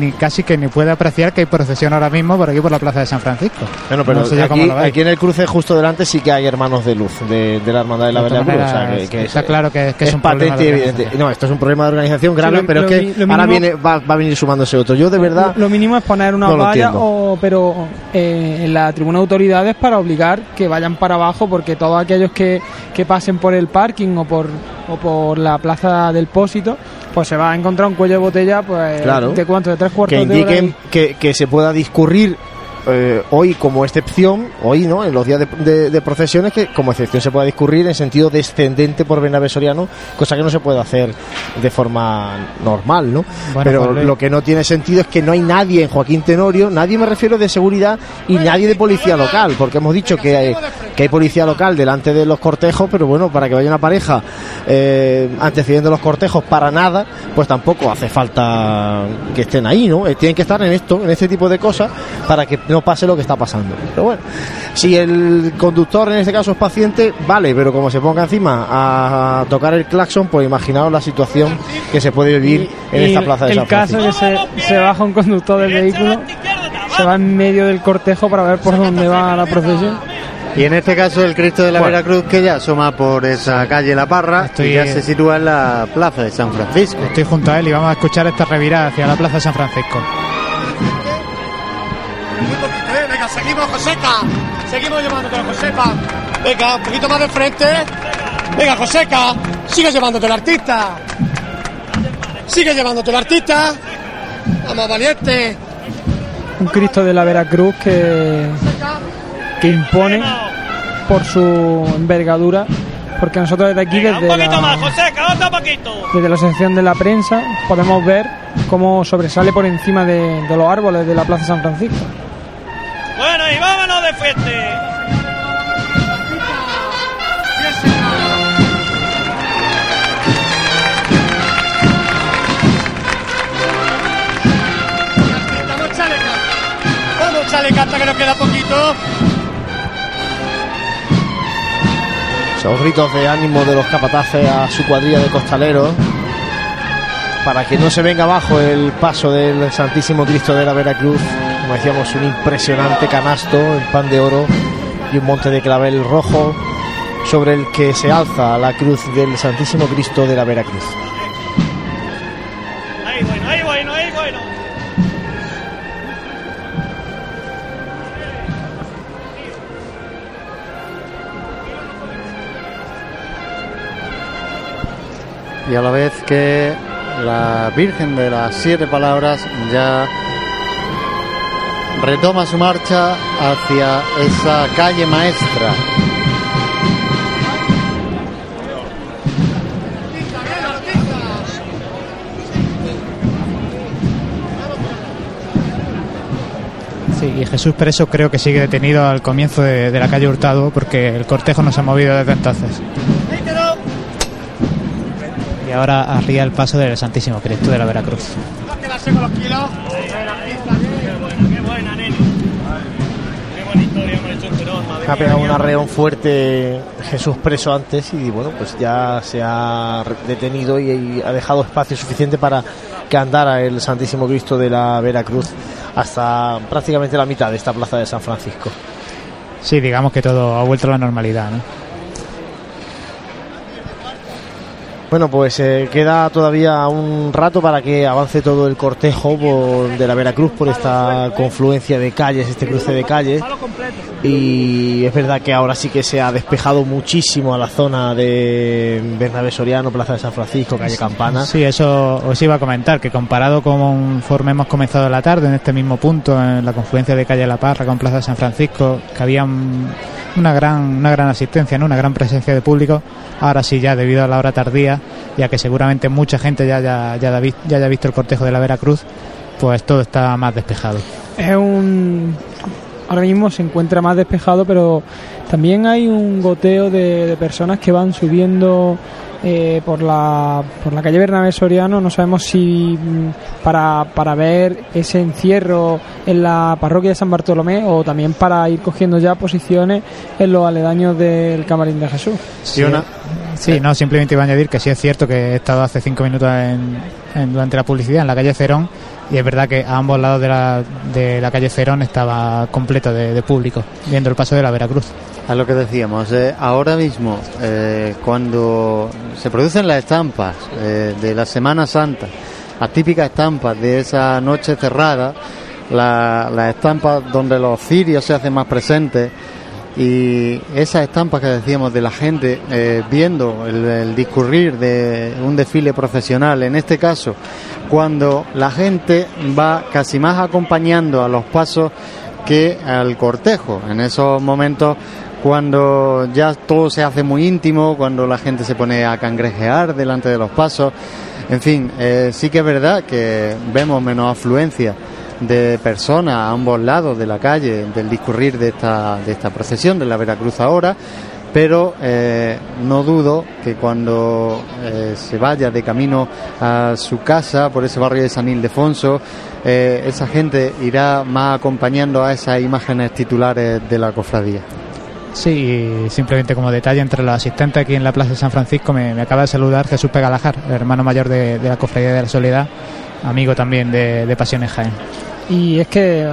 Speaker 4: ni casi que ni puede apreciar que hay procesión ahora mismo por aquí por la plaza de San Francisco.
Speaker 1: Bueno, pero
Speaker 4: No sé
Speaker 1: aquí, aquí en el cruce justo delante sí que hay hermanos de luz de, de la hermandad de la Veracruz. o sea,
Speaker 4: maneras,
Speaker 1: que- que
Speaker 4: está
Speaker 1: es-
Speaker 4: claro que, que es,
Speaker 1: es
Speaker 4: un problema
Speaker 1: patente
Speaker 4: de
Speaker 1: y evidente. No, esto es un problema de organización grave,
Speaker 3: lo-
Speaker 1: pero
Speaker 3: lo
Speaker 1: es que
Speaker 3: lo
Speaker 1: ahora
Speaker 3: mínimo-
Speaker 1: viene, va, va a venir sumándose otro. Yo de verdad,
Speaker 3: Lo, lo mínimo es poner una
Speaker 1: no
Speaker 3: valla, o, pero eh, en la tribuna de autoridades para obligar que vayan para abajo, porque todos aquellos que, que pasen por el parking o por, o por la plaza del Pósito, pues se va a encontrar un cuello de botella, pues
Speaker 1: Claro.
Speaker 3: de cuánto, de tres cuartos
Speaker 1: que
Speaker 3: de hora.
Speaker 1: indiquen
Speaker 3: y-
Speaker 1: que, que se pueda discurrir eh, hoy como excepción, hoy no, en los días de, de- de procesiones, que como excepción se pueda discurrir en sentido descendente por Bernabé Soriano, cosa que no se puede hacer de forma normal, ¿no?
Speaker 4: Bueno,
Speaker 1: Pero
Speaker 4: pues,
Speaker 1: lo que no tiene sentido es que no hay nadie en Joaquín Tenorio, nadie me refiero de seguridad y nadie de policía local, porque hemos dicho que hay, que hay policía local delante de los cortejos, pero bueno, para que vaya una pareja eh, antecediendo los cortejos para nada, pues tampoco hace falta que estén ahí, ¿no? Eh, tienen que estar en esto, en este tipo de cosas, para que no pase lo que está pasando. Pero bueno, si el conductor en este caso es paciente, vale, pero como se ponga encima a tocar el claxon, pues imaginaos la situación que se puede vivir en
Speaker 3: y
Speaker 1: esta plaza de
Speaker 3: el
Speaker 1: San
Speaker 3: caso
Speaker 1: Francisco.
Speaker 3: que se, se baja un conductor del vehículo, se va en medio del cortejo para ver por dónde va la procesión.
Speaker 2: Y en este caso el Cristo de la
Speaker 1: Bueno.
Speaker 2: Veracruz que ya asoma por esa calle La Parra
Speaker 4: Estoy-
Speaker 2: y ya se sitúa en la plaza de San Francisco.
Speaker 4: Estoy junto a él y vamos a escuchar esta revirada hacia la plaza de San Francisco.
Speaker 10: Seguimos, Joseca. Seguimos llevándote a Josepa. Venga, un poquito más de frente. Venga, Joseca. Sigue llevándote el artista. Sigue llevándote el artista. Vamos, valiente.
Speaker 3: Un Cristo de la Veracruz que, que impone por su envergadura, porque nosotros desde aquí, desde la,
Speaker 5: Joseca, otro poquito.
Speaker 3: desde la sección de la prensa, podemos ver cómo sobresale por encima de, de los árboles de la Plaza San Francisco.
Speaker 5: Bueno, y vámonos de frente.
Speaker 10: Vamos, chaleca. Vamos, chaleca, hasta que nos queda poquito.
Speaker 1: Esos gritos de ánimo de los capataces a su cuadrilla de costaleros para que no se venga abajo el paso del Santísimo Cristo de la Veracruz. Como decíamos, un impresionante canasto en pan de oro y un monte de clavel rojo sobre el que se alza la cruz del Santísimo Cristo de la Veracruz.
Speaker 5: Ahí bueno, ahí bueno, ahí bueno.
Speaker 2: Y a la vez que la Virgen de las Siete Palabras ya retoma su marcha hacia esa calle maestra.
Speaker 4: Sí, y Jesús Preso creo que sigue detenido al comienzo de, de la calle Hurtado porque el cortejo no se ha movido desde entonces. Y ahora arría el paso del Santísimo Cristo de la Veracruz.
Speaker 10: Los kilos.
Speaker 1: Ha pegado un arreón fuerte Jesús preso antes y bueno, pues ya se ha detenido y, y ha dejado espacio suficiente para que andara el Santísimo Cristo de la Veracruz hasta prácticamente la mitad de esta plaza de San Francisco.
Speaker 4: Sí, digamos que todo ha vuelto a la normalidad, ¿no?
Speaker 1: Bueno, pues eh, queda todavía un rato para que avance todo el cortejo por- de la Veracruz por esta confluencia de calles, este cruce de calles. Y es verdad que ahora sí que se ha despejado muchísimo a la zona de Bernabé Soriano, Plaza de San Francisco, calle Campana.
Speaker 4: Sí, eso os iba a comentar, que comparado conforme hemos comenzado la tarde, en este mismo punto, en la confluencia de calle La Parra con Plaza de San Francisco, que había un- una gran, una gran asistencia, ¿no? una gran presencia de público, ahora sí ya debido a la hora tardía, ya que seguramente mucha gente ya, ya, ya, ya haya visto el cortejo de la Veracruz, pues todo está más despejado.
Speaker 3: Es un. Ahora mismo se encuentra más despejado, pero también hay un goteo de personas que van subiendo eh, por, la, por la calle Bernabé Soriano. No sabemos si mm, para, para ver ese encierro en la parroquia de San Bartolomé o también para ir cogiendo ya posiciones en los aledaños del Camarín de Jesús.
Speaker 4: Sí, sí, no, simplemente iba a añadir que sí es cierto que he estado hace cinco minutos en, en- durante la publicidad en la calle Cerón y es verdad que a ambos lados de la, de la calle Cerón estaba completo de, público viendo el paso de la Veracruz.
Speaker 2: A lo que decíamos, eh, ahora mismo, eh, cuando se producen las estampas eh, de la Semana Santa, las típicas estampas de esa noche cerrada, la- las estampas donde los cirios se hacen más presentes, y esas estampas que decíamos de la gente eh, viendo el, discurrir de un desfile profesional, en este caso, cuando la gente va casi más acompañando a los pasos que al cortejo. En esos momentos cuando ya todo se hace muy íntimo, cuando la gente se pone a cangrejear delante de los pasos. En fin, eh, sí que es verdad que vemos menos afluencia de personas a ambos lados de la calle del discurrir de esta, de esta procesión de la Veracruz ahora, pero eh, no dudo que cuando eh, se vaya de camino a su casa por ese barrio de San Ildefonso, eh, esa gente irá más acompañando a esas imágenes titulares de la cofradía.
Speaker 4: Sí, simplemente como detalle entre los asistentes aquí en la Plaza de San Francisco me, acaba de saludar Jesús Pegalajar, el hermano mayor de la Cofradía de la Soledad, amigo también de, de Pasiones Jaén.
Speaker 3: Y es que,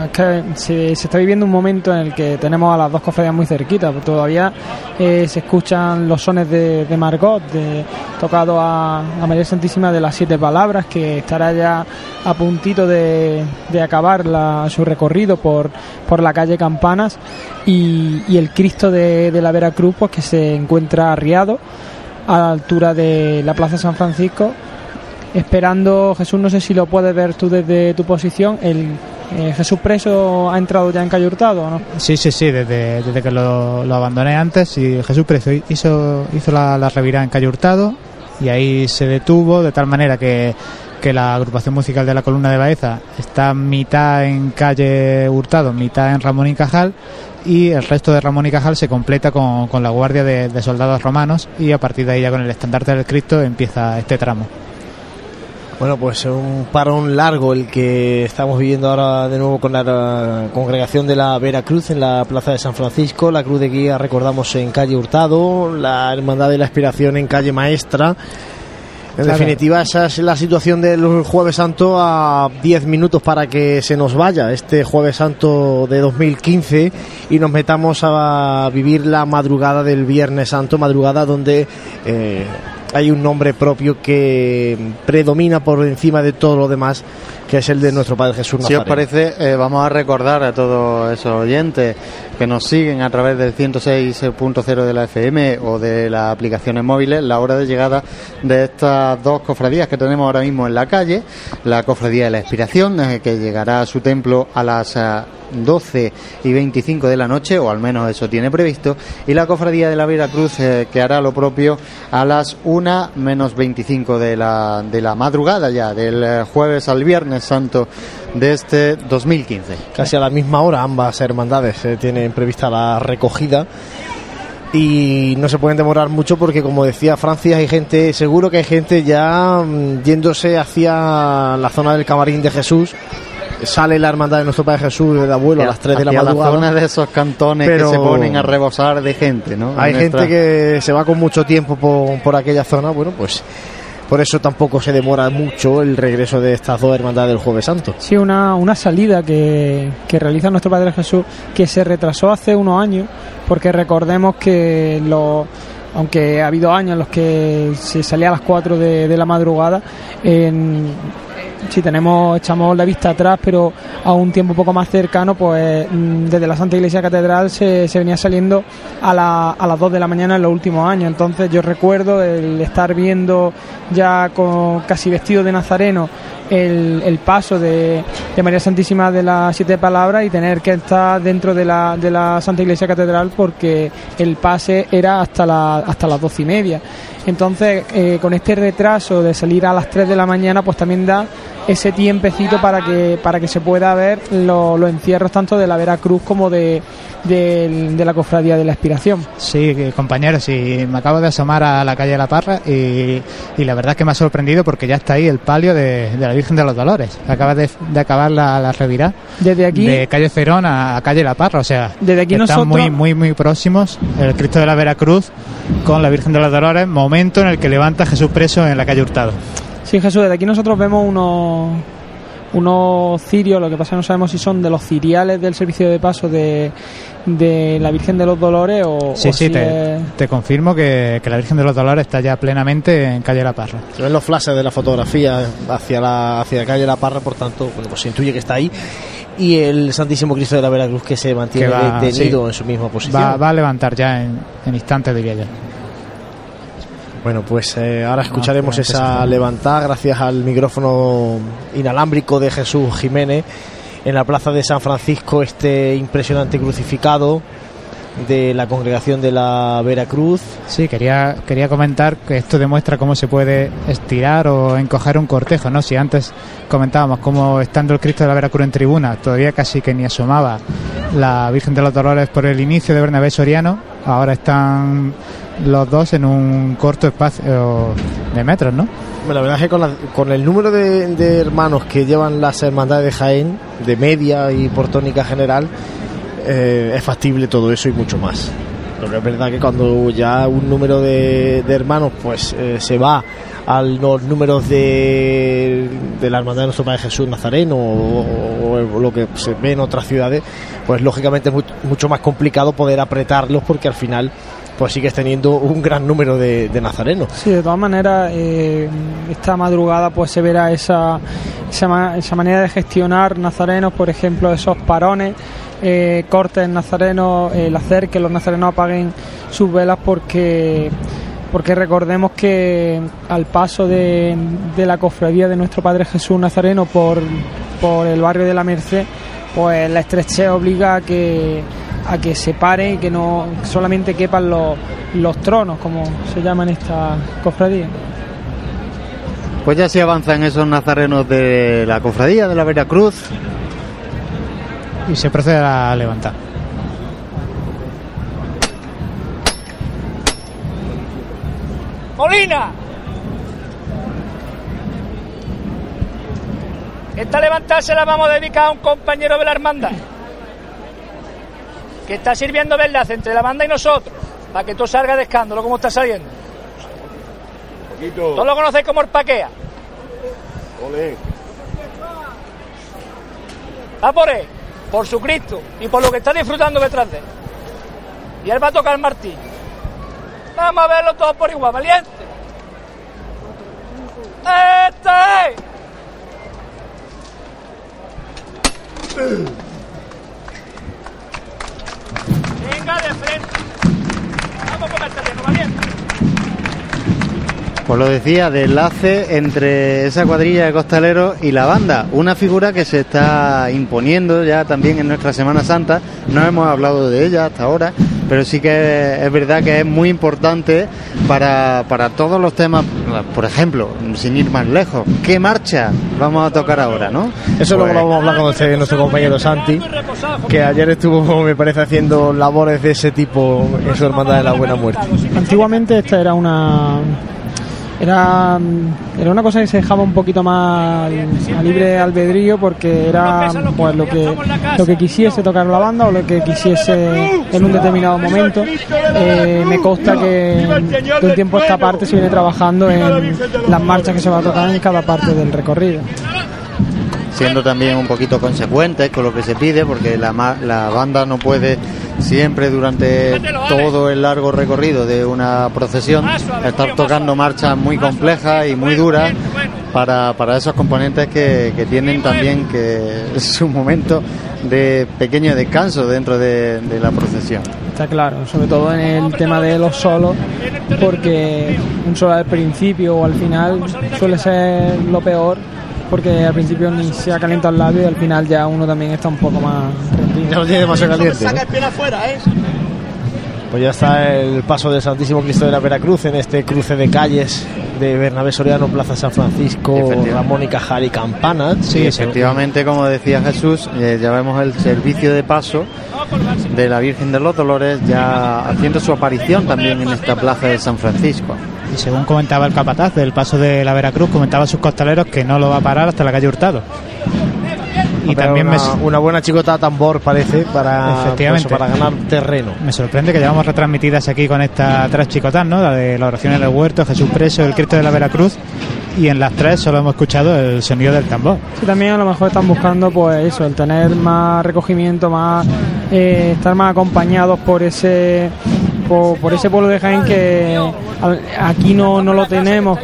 Speaker 3: se, está viviendo un momento en el que tenemos a las dos cofradías muy cerquitas. Todavía eh, se escuchan los sones de, de Margot, tocado a, a María Santísima de las Siete Palabras, que estará ya a puntito de, de acabar la- su recorrido por, por la calle Campanas. Y, y el Cristo de, de la Veracruz, pues que se encuentra arriado a la altura de la Plaza San Francisco esperando, Jesús, no sé si lo puedes ver tú desde tu posición, el eh, Jesús preso ha entrado ya en Calle Hurtado, ¿o ¿no?
Speaker 4: Sí, sí, sí, desde, desde que lo, lo abandoné antes, y Jesús Precio hizo, hizo la, la revirada en Calle Hurtado y ahí se detuvo de tal manera que, que la agrupación musical de la columna de Baeza está mitad en Calle Hurtado, mitad en Ramón y Cajal y el resto de Ramón y Cajal se completa con, con la guardia de soldados romanos y a partir de ahí ya con el estandarte del Cristo empieza este tramo.
Speaker 1: Bueno, pues un parón largo el que estamos viviendo ahora de nuevo con la congregación de la Veracruz en la Plaza de San Francisco, la Cruz de Guía recordamos en calle Hurtado, la Hermandad de la Aspiración en calle Maestra. En
Speaker 3: Claro.
Speaker 1: definitiva, esa es la situación del Jueves Santo a 10 minutos para que se nos vaya este Jueves Santo de 2015 y nos metamos a vivir la madrugada del Viernes Santo, madrugada donde eh, hay un nombre propio que predomina por encima de todo lo demás, que es el de nuestro Padre Jesús
Speaker 2: Si os
Speaker 1: Nazareno.
Speaker 2: parece, eh, vamos a recordar a todos esos oyentes que nos siguen a través del 106.0 de la FM o de las aplicaciones móviles la hora de llegada de estas dos cofradías que tenemos ahora mismo en la calle. La cofradía de la Expiración, eh, que llegará a su templo a las eh, 12 y 25 de la noche, o al menos eso tiene previsto, y la cofradía de la Veracruz, eh, que hará lo propio a las 1 menos 25 de la, de la madrugada ya, del eh, jueves al viernes santo de este 2015.
Speaker 1: Casi a la misma hora ambas hermandades eh, tienen prevista la recogida y no se pueden demorar mucho porque como decía Francis hay gente, seguro que hay gente ya mm, yéndose hacia la zona del camarín de Jesús. Sale la hermandad de nuestro Padre Jesús del abuelo a las 3 de la madrugada.
Speaker 2: zona de esos cantones
Speaker 1: Pero-
Speaker 2: que se ponen a rebosar de gente, ¿no?
Speaker 1: Hay
Speaker 2: En
Speaker 1: gente que se va con mucho tiempo por, por aquella zona, bueno, pues por eso tampoco se demora mucho el regreso de estas dos hermandades del Jueves Santo.
Speaker 3: Sí, una, una salida que, que realiza nuestro Padre Jesús que se retrasó hace unos años, porque recordemos que los, aunque ha habido años en los que se salía a las 4 de, de la madrugada, en, si tenemos echamos la vista atrás, pero a un tiempo un poco más cercano, pues mm, desde la Santa Iglesia Catedral se, venía saliendo a, la- a las 2 de la mañana en los últimos años. Entonces yo recuerdo el estar viendo ya con casi vestido de nazareno el, el paso de, María Santísima de las Siete Palabras y tener que estar dentro de la, de la Santa Iglesia Catedral porque el pase era hasta, la, hasta las doce y media. Entonces, eh, con este retraso de salir a las 3 de la mañana, pues también da ese tiempecito para que para que se pueda ver lo- los encierros tanto de la Veracruz como de, de, de la Cofradía de la Expiración.
Speaker 4: Sí, que, compañeros, y me acabo de asomar a la calle La Parra y, y la verdad es que me ha sorprendido porque ya está ahí el palio de, de la Virgen de los Dolores. Acaba de, de acabar la, la revirá
Speaker 3: Desde aquí,
Speaker 4: de calle Cerón a, a calle La Parra, o sea,
Speaker 3: Desde aquí
Speaker 4: están
Speaker 3: nosotros-
Speaker 4: muy, muy, muy próximos el Cristo de la Veracruz con la Virgen de los Dolores, momento en el que levanta a Jesús preso en la calle Hurtado.
Speaker 3: Sí, Jesús, desde aquí nosotros vemos unos unos cirios, lo que pasa es que no sabemos si son de los ciriales del servicio de paso de, de la Virgen de los Dolores o,
Speaker 4: Sí,
Speaker 3: o
Speaker 4: sí,
Speaker 3: si
Speaker 4: te,
Speaker 3: es-
Speaker 4: te confirmo que, que la Virgen de los Dolores está ya plenamente en calle La Parra.
Speaker 1: Se ven los flashes de la fotografía hacia la, hacia la calle La Parra, por tanto, bueno, pues se intuye que está ahí. Y el Santísimo Cristo de la Veracruz que se mantiene
Speaker 4: Que va,
Speaker 1: detenido
Speaker 4: sí.
Speaker 1: en su misma posición.
Speaker 4: Va, va a levantar ya en, en instantes, diría yo.
Speaker 1: Bueno, pues eh, ahora escucharemos esa levantada gracias al micrófono inalámbrico de Jesús Jiménez en la plaza de San Francisco, este impresionante crucificado de la congregación de la Veracruz.
Speaker 4: Sí, quería, quería comentar que esto demuestra cómo se puede estirar o encoger un cortejo, ¿no? Si antes comentábamos cómo estando el Cristo de la Veracruz en tribuna, todavía casi que ni asomaba la Virgen de los Dolores por el inicio de Bernabé Soriano, ahora están los dos en un corto espacio de metros, ¿no?
Speaker 1: Bueno, La verdad es que con, la- con el número de, de hermanos que llevan las hermandades de Jaén, de media y por tónica general, eh, es factible todo eso y mucho más. Pero es verdad que cuando ya un número de, de hermanos pues eh, se va a los números de, de la hermandad de nuestro Padre Jesús Nazareno o, lo que se ve en otras ciudades, pues lógicamente es mu- mucho más complicado poder apretarlos porque al final pues sigues teniendo un gran número de, nazarenos.
Speaker 3: Sí, de todas maneras, eh, esta madrugada pues se verá esa, esa, esa manera de gestionar nazarenos, por ejemplo, esos parones, eh, cortes nazarenos, el hacer que los nazarenos apaguen sus velas porque porque recordemos que al paso de, de la cofradía de nuestro Padre Jesús Nazareno por, por el barrio de la Merced, pues la estrechez obliga a que a que se pare y que no solamente quepan los, los tronos, como se llama en esta cofradía.
Speaker 2: Pues ya se avanzan esos nazarenos de la cofradía de la Veracruz.
Speaker 4: Y se procede a levantar.
Speaker 11: Molina. Esta levantada se la vamos a dedicar a un compañero de la hermandad. Que está sirviendo de enlace entre la banda y nosotros. Para que todo salga de escándalo como está saliendo. Todos lo conocéis como el paquea. Va por él, por su Cristo y por lo que está disfrutando detrás de él. Y él va a tocar el martillo. Vamos a verlo todos por igual, valiente. ¡Este! Venga de frente. Vamos con el terreno, valiente.
Speaker 2: Pues lo decía, de enlace entre esa cuadrilla de costaleros y la banda. Una figura que se está imponiendo ya también en nuestra Semana Santa. No hemos hablado de ella hasta ahora, pero sí que es verdad que es muy importante para, para todos los temas. Por ejemplo, sin ir más lejos, ¿qué marcha vamos a tocar ahora, no?
Speaker 1: Eso luego
Speaker 2: Pues-
Speaker 1: lo vamos a hablar con este- nuestro compañero Santi, que ayer estuvo, me parece, haciendo labores de ese tipo en su hermandad de la Buena Muerte.
Speaker 3: Antiguamente esta era una era, era una cosa que se dejaba un poquito más a libre albedrío porque era pues lo que lo que quisiese tocar la banda o lo que quisiese en un determinado momento. Eh, me consta que de un tiempo a esta parte se viene trabajando en las marchas que se va a tocar en cada parte del recorrido
Speaker 2: siendo también un poquito consecuentes con lo que se pide, porque la, ma- la banda no puede siempre durante todo el largo recorrido de una procesión estar tocando marchas muy complejas y muy duras para, para esos componentes que, que tienen también que su momento de pequeño descanso dentro de, de la procesión.
Speaker 3: Está claro, sobre todo en el tema de los solos, porque un solo al principio o al final suele ser lo peor, porque al principio ni se ha calentado el labio y al final ya uno también está un poco más rendido.
Speaker 1: Ya lo tiene demasiado caliente.
Speaker 10: Saca el pie afuera, ¿eh?
Speaker 1: Pues ya está el paso del Santísimo Cristo de la Veracruz en este cruce de calles de Bernabé Soriano, Plaza San Francisco. Ramón y Cajal y Campanas.
Speaker 2: Sí, efectivamente, como decía Jesús, eh, ya vemos el servicio de paso de la Virgen de los Dolores ya haciendo su aparición también en esta plaza de San Francisco.
Speaker 4: Y según comentaba el capataz del paso de la Veracruz, comentaba a sus costaleros que no lo va a parar hasta la calle Hurtado. Y
Speaker 1: Pero
Speaker 4: también
Speaker 1: una,
Speaker 4: me,
Speaker 1: una buena chicota tambor parece para,
Speaker 4: Efectivamente.
Speaker 1: pues, para ganar terreno.
Speaker 4: me sorprende que llevamos retransmitidas aquí con estas tres chicotas, ¿no? La de la oración en el huerto, Jesús preso, el Cristo de la Veracruz. Y en las tres solo hemos escuchado el sonido del tambor.
Speaker 3: Sí, también a lo mejor están buscando pues eso, el tener más recogimiento, más eh, estar más acompañados por ese por, ese pueblo de Jaén que aquí no, no lo tenemos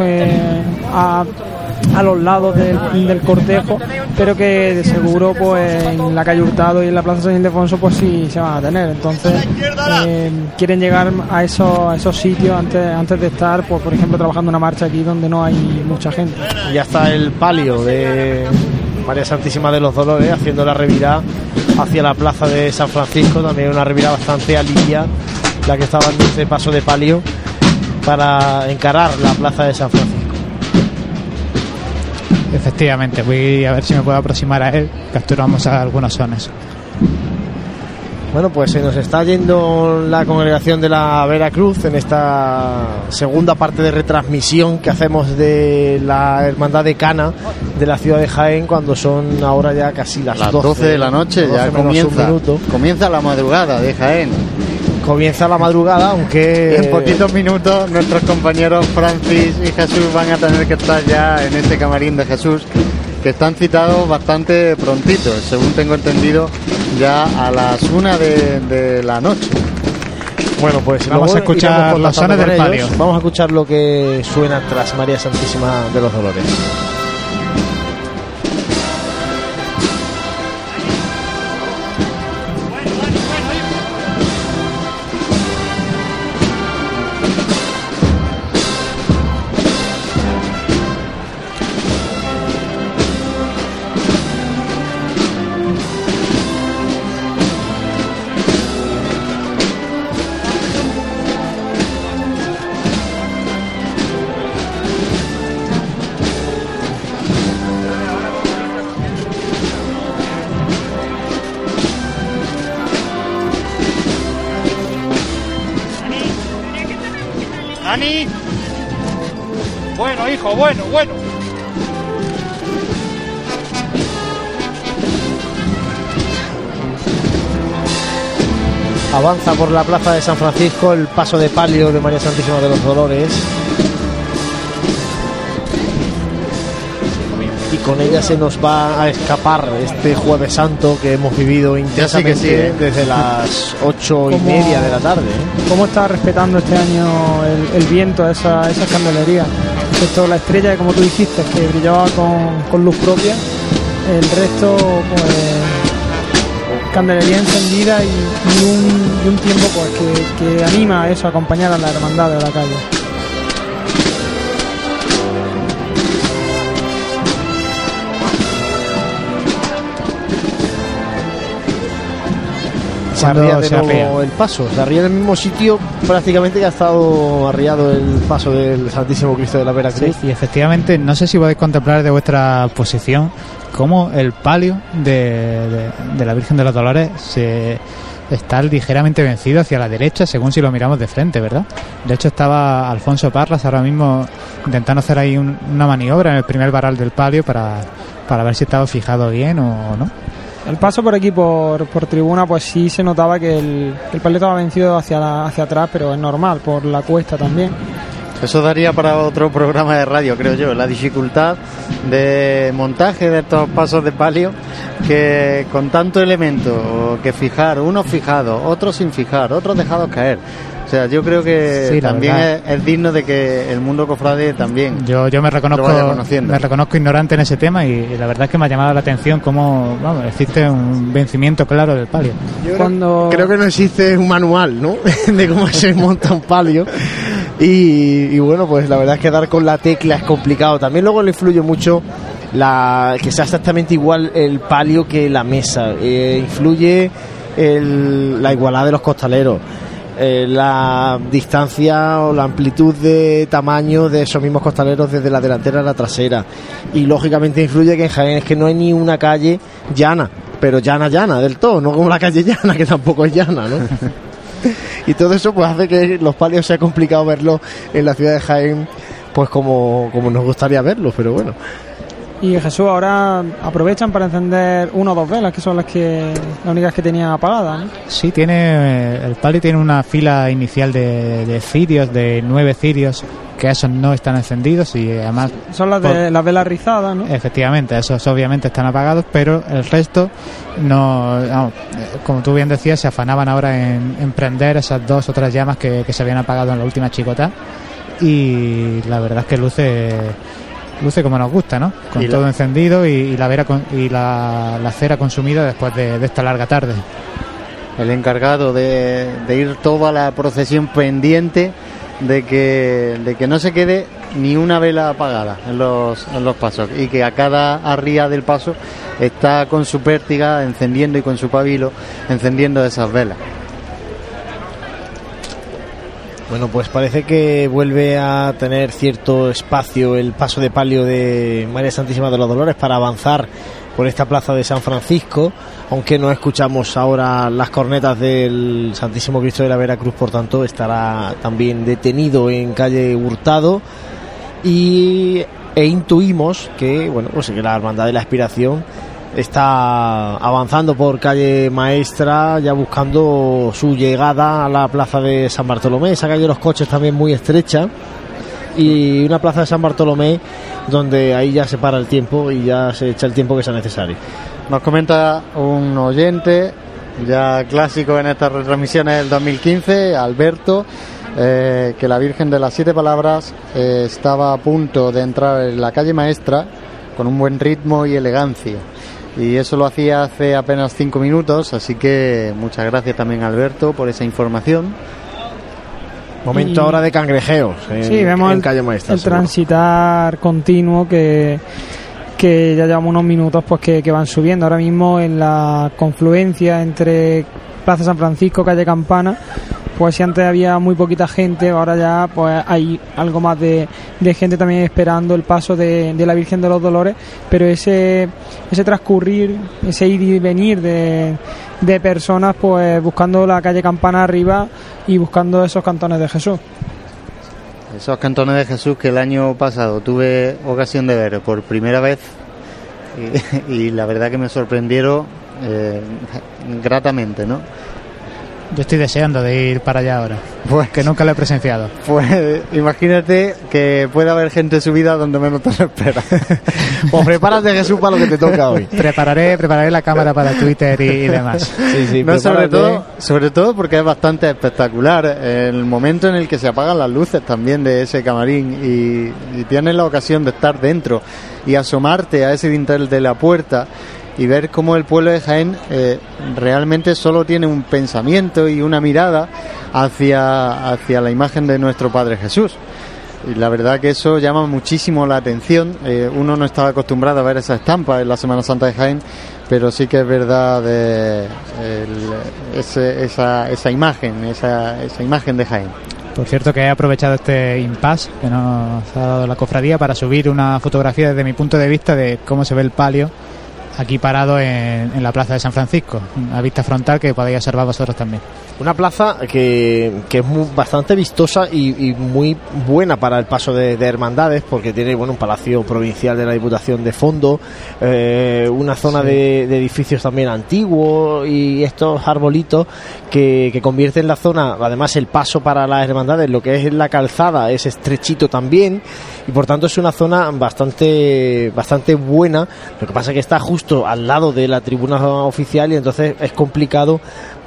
Speaker 3: a, a los lados del, del cortejo, pero que de seguro pues en la calle Hurtado y en la Plaza San Ildefonso pues sí se van a tener. Entonces eh, quieren llegar a esos, a esos sitios antes, antes de estar, pues, por ejemplo, trabajando una marcha aquí donde no hay mucha gente.
Speaker 1: Ya está el palio de María Santísima de los Dolores haciendo la revirada hacia la plaza de San Francisco, también una revirada bastante alivia, la que estaba en este paso de palio para encarar la plaza de San Francisco.
Speaker 4: Efectivamente, voy a ver si me puedo aproximar a él. Capturamos a algunos sones.
Speaker 1: Bueno, pues se nos está yendo la congregación de la Veracruz en esta segunda parte de retransmisión que hacemos de la Hermandad de Cana de la ciudad de Jaén cuando son ahora ya casi las,
Speaker 2: Las 12 de la noche
Speaker 1: 12
Speaker 2: ya
Speaker 1: menos un
Speaker 2: comienza,
Speaker 1: minuto.
Speaker 2: comienza la madrugada de Jaén.
Speaker 1: Comienza la madrugada, aunque
Speaker 2: En poquitos minutos nuestros compañeros Francis y Jesús van a tener que estar ya en este camarín de Jesús, que están citados bastante prontitos, según tengo entendido, ya a las una de, de la noche.
Speaker 1: Bueno, pues
Speaker 4: Vamos a escuchar los
Speaker 1: contactando
Speaker 4: sones del
Speaker 1: ellos.
Speaker 4: palio.
Speaker 1: Vamos a escuchar lo que suena tras María Santísima de los Dolores. Avanza por la plaza de San Francisco el paso de palio de María Santísima de los Dolores. Y con ella se nos va a escapar este Jueves Santo que hemos vivido intensamente
Speaker 2: sí, ¿eh?
Speaker 1: desde las ocho y media de la tarde. ¿eh?
Speaker 3: ¿Cómo está respetando este año el, el viento, esa, esa candelería? Esto, la estrella, como tú dijiste, que brillaba con, con luz propia. El resto, pues, candelería encendida y, un tiempo pues que, que anima a eso, a acompañar a la hermandad de la calle.
Speaker 1: Se arría de
Speaker 4: se
Speaker 1: nuevo el paso. Se arría en el mismo sitio prácticamente que ha estado arriado el paso del Santísimo Cristo de la Veracruz.
Speaker 4: Sí, y efectivamente, no sé si podéis contemplar de vuestra posición cómo el palio de, de- de la Virgen de los Dolores se está ligeramente vencido hacia la derecha, según si lo miramos de frente, ¿verdad? De hecho, estaba Alfonso Parras ahora mismo intentando hacer ahí un- una maniobra en el primer varal del palio para, para ver si estaba fijado bien o no.
Speaker 3: El paso por aquí, por, por tribuna, pues sí se notaba que el, que el palio estaba vencido hacia, hacia atrás, pero es normal, por la cuesta también.
Speaker 2: Eso daría para otro programa de radio, creo yo. La dificultad de montaje de estos pasos de palio que con tanto elemento que fijar, unos fijados, otros sin fijar, otros dejados caer. O sea, yo creo que
Speaker 4: Sí,
Speaker 2: también es, es digno de que el mundo cofrade también
Speaker 4: Yo, yo me
Speaker 2: lo vaya
Speaker 4: reconozco me reconozco ignorante en ese tema y, y la verdad es que me ha llamado la atención cómo vamos, existe un vencimiento claro del palio.
Speaker 3: Cuando
Speaker 1: Creo que no existe un manual, ¿no? *laughs* de cómo se monta un palio. Y, y bueno, pues la verdad es que dar con la tecla es complicado. También luego le influye mucho la que sea exactamente igual el palio que la mesa. Eh, influye el- la igualdad de los costaleros. Eh, la distancia o la amplitud de tamaño de esos mismos costaleros desde la delantera a la trasera y lógicamente influye que en Jaén es que no hay ni una calle llana pero llana llana del todo no como la calle llana que tampoco es llana ¿no? *laughs* y todo eso pues hace que los palios sea complicado verlos en la ciudad de Jaén pues como, como nos gustaría verlos pero bueno
Speaker 3: y Jesús ahora aprovechan para encender una o dos velas, que son las que las únicas que tenía apagadas. ¿no?
Speaker 4: Sí, tiene el palio tiene una fila inicial de, de cirios, de nueve cirios, que esos no están encendidos y además...
Speaker 3: Son las de
Speaker 4: por-
Speaker 3: las velas rizadas, ¿no?
Speaker 4: Efectivamente, esos obviamente están apagados, pero el resto no, eh, como tú bien decías, se afanaban ahora en, en prender esas dos o tres llamas que, que se habían apagado en la última chicota y la verdad es que luce luce como nos gusta, ¿no? Con
Speaker 2: Y la-
Speaker 4: todo encendido y, y la vera con- y la, la cera consumida después de, de esta larga tarde.
Speaker 2: el encargado de, de ir toda la procesión pendiente de que, de que no se quede ni una vela apagada en los, en los pasos y que a cada arría del paso está con su pértiga encendiendo y con su pabilo encendiendo esas velas.
Speaker 1: Bueno, pues parece que vuelve a tener cierto espacio el paso de palio de María Santísima de los Dolores para avanzar por esta plaza de San Francisco, aunque no escuchamos ahora las cornetas del Santísimo Cristo de la Veracruz, por tanto estará también detenido en calle Hurtado. Y e intuimos que bueno pues que la hermandad de la aspiración está avanzando por calle Maestra ya buscando su llegada a la plaza de San Bartolomé. Esa calle de los coches también muy estrecha. Y una plaza de San Bartolomé donde ahí ya se para el tiempo y ya se echa el tiempo que sea necesario.
Speaker 2: Nos comenta un oyente ya clásico en estas retransmisiones del 2015, Alberto, eh, que la Virgen de las Siete Palabras eh, estaba a punto de entrar en la calle maestra con un buen ritmo y elegancia. Y eso lo hacía hace apenas cinco minutos, así que muchas gracias también Alberto por esa información.
Speaker 1: momento
Speaker 3: Y-
Speaker 1: ahora de cangrejeos en,
Speaker 3: sí, vemos
Speaker 1: en
Speaker 3: el,
Speaker 1: calle Maestra
Speaker 3: el transitar continuo que, que ya llevamos unos minutos pues que, que van subiendo. Ahora mismo en la confluencia entre Plaza San Francisco, calle Campana, pues si antes había muy poquita gente, ahora ya pues hay algo más de, de gente también esperando el paso de, de la Virgen de los Dolores, pero ese, ese transcurrir, ese ir y venir de, de personas pues buscando la calle Campana arriba y buscando esos cantones de Jesús.
Speaker 2: Esos cantones de Jesús que el año pasado tuve ocasión de ver por primera vez *laughs* y, y la verdad que me sorprendieron eh, gratamente, ¿no?
Speaker 4: Yo estoy deseando de ir para allá ahora,
Speaker 2: Pues,
Speaker 4: que nunca lo he presenciado.
Speaker 2: pues imagínate que puede haber gente subida donde menos te lo esperas. *laughs*
Speaker 1: pues prepárate Jesús para lo que te toca hoy
Speaker 4: Prepararé, prepararé la cámara para Twitter y, y demás. *laughs*
Speaker 1: sí, sí,
Speaker 2: No, sobre todo, sobre todo porque es bastante espectacular el momento en el que se apagan las luces también de ese camarín y, y tienes la ocasión de estar dentro y asomarte a ese dintel de la puerta y ver cómo el pueblo de Jaén eh, realmente solo tiene un pensamiento y una mirada hacia, hacia la imagen de nuestro Padre Jesús. Y la verdad que eso llama muchísimo la atención. Eh, uno no estaba acostumbrado a ver esa estampa en la Semana Santa de Jaén, pero sí que es verdad esa, esa imagen, esa, esa imagen de Jaén.
Speaker 4: Por cierto que he aprovechado este impasse que nos ha dado la cofradía para subir una fotografía desde mi punto de vista de cómo se ve el palio aquí parado en, la plaza de San Francisco, a vista frontal que podéis observar vosotros también.
Speaker 1: Una plaza que, que es muy- bastante vistosa y, y muy buena para el paso de, de hermandades, porque tiene bueno un palacio provincial de la Diputación de fondo, eh, una zona de, de edificios también antiguos y estos arbolitos que, que convierten la zona, además el paso para las hermandades, lo que es la calzada es estrechito también y por tanto es una zona bastante bastante buena. Lo que pasa es que está justo al lado de la tribuna oficial y entonces es complicado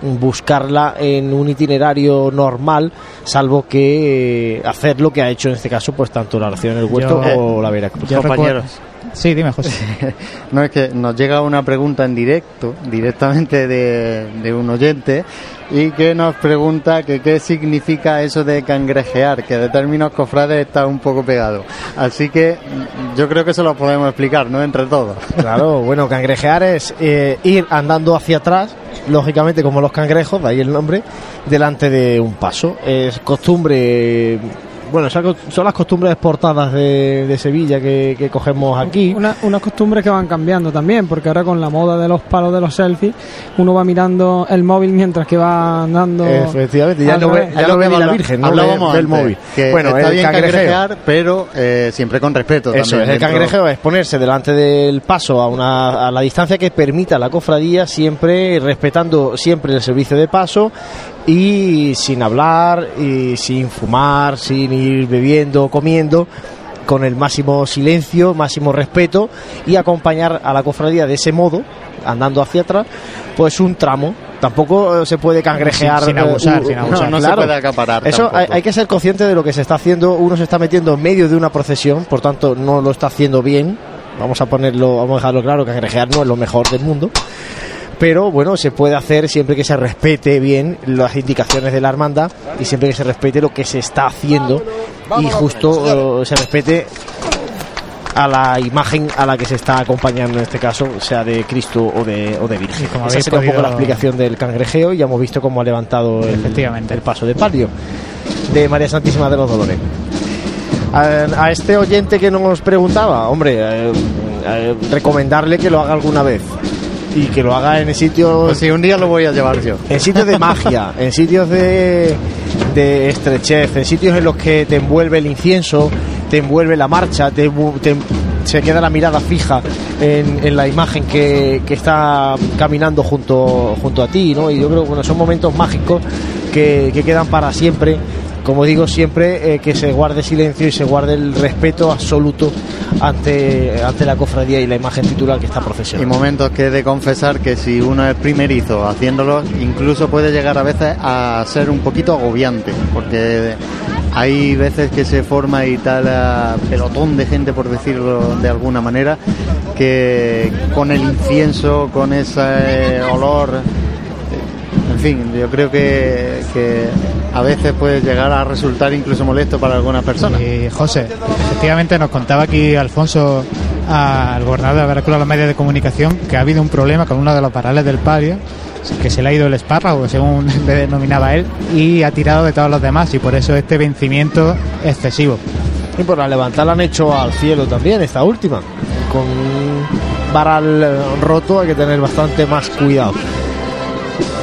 Speaker 1: buscarla en un itinerario normal, salvo que eh, hacer lo que ha hecho en este caso, pues tanto la oración en el huerto
Speaker 2: Yo-
Speaker 1: o la Veracruz.
Speaker 2: Compañeros.
Speaker 4: Sí, dime, José. *laughs*
Speaker 2: No, es que nos llega una pregunta en directo, directamente de, de un oyente, y que nos pregunta que qué significa eso de cangrejear, que de términos cofrades está un poco pegado. Así que yo creo que eso lo podemos explicar, ¿no? Entre todos.
Speaker 1: Claro, *laughs* bueno, cangrejear es eh, ir andando hacia atrás, lógicamente como los cangrejos, de ahí el nombre, delante de un paso. Es costumbre, bueno, son las costumbres exportadas de, de Sevilla que, que cogemos aquí.
Speaker 3: Una- unas costumbres que van cambiando también, porque ahora con la moda de los palos de los selfies, uno va mirando el móvil mientras que va andando.
Speaker 1: Efectivamente, ya no ve, ya no ve la Virgen, no ve, el móvil.
Speaker 2: que
Speaker 1: bueno,
Speaker 2: está
Speaker 1: el
Speaker 2: bien
Speaker 1: cangrejeo.
Speaker 2: cangrejear, pero eh, siempre con respeto.
Speaker 1: Eso
Speaker 2: también
Speaker 1: es, el
Speaker 2: dentro-
Speaker 1: cangrejeo es ponerse delante del paso a, una, a la distancia que permita la cofradía, siempre respetando siempre el servicio de paso y sin hablar, y sin fumar, sin ir bebiendo, comiendo, con el máximo silencio, máximo respeto y acompañar a la cofradía de ese modo, andando hacia atrás, pues un tramo. Tampoco eh, se puede cangrejear.
Speaker 4: Sin- sin
Speaker 1: eh,
Speaker 4: abusar, sin abusar.
Speaker 2: No, no se puede acaparar
Speaker 1: Eso hay, que ser consciente de lo que se está haciendo. Uno se está metiendo en medio de una procesión, por tanto no lo está haciendo bien. Vamos a ponerlo, vamos a dejarlo claro, que cangrejear no es lo mejor del mundo. Pero bueno, se puede hacer siempre que se respete bien las indicaciones de la hermandad y siempre que se respete lo que se está haciendo y justo eh, se respete a la imagen a la que se está acompañando en este caso, sea de Cristo o de, o de Virgen.
Speaker 4: como
Speaker 1: Esa sería un poco
Speaker 4: podido-
Speaker 1: la explicación del cangrejeo y ya hemos visto cómo ha levantado el, el paso de palio de María Santísima de los Dolores. A, a este oyente que nos preguntaba, hombre, eh, eh, recomendarle que lo haga alguna vez y que lo haga en sitios
Speaker 2: Pues sí, un día lo voy a llevar yo.
Speaker 1: en sitios de magia, *laughs* en sitios de, de estrechez, en sitios en los que te envuelve el incienso, te envuelve la marcha, te, te- se queda la mirada fija en, en la imagen que, que está caminando junto, junto a ti, ¿no? Y yo creo que bueno, son momentos mágicos que, que quedan para siempre. Como digo siempre, eh, que se guarde silencio y se guarde el respeto absoluto ante, ante la cofradía y la imagen titular que está
Speaker 2: Y
Speaker 1: procesionando.
Speaker 2: momentos que he de confesar que si uno es primerizo haciéndolo, incluso puede llegar a veces a ser un poquito agobiante, porque hay veces que se forma y tal eh, pelotón de gente, por decirlo de alguna manera, que con el incienso, con ese olor, en fin, yo creo que a veces puede llegar a resultar incluso molesto para algunas personas.
Speaker 4: Y José, efectivamente nos contaba aquí Alfonso al gobernador de Veracruz a los medios de comunicación que ha habido un problema con uno de los parales del palio, que se le ha ido el espárrago, según *laughs* le denominaba él, y ha tirado de todos los demás, y por eso este vencimiento excesivo.
Speaker 1: Y por la levantada la han hecho al cielo también, esta última. Con un varal roto hay que tener bastante más cuidado.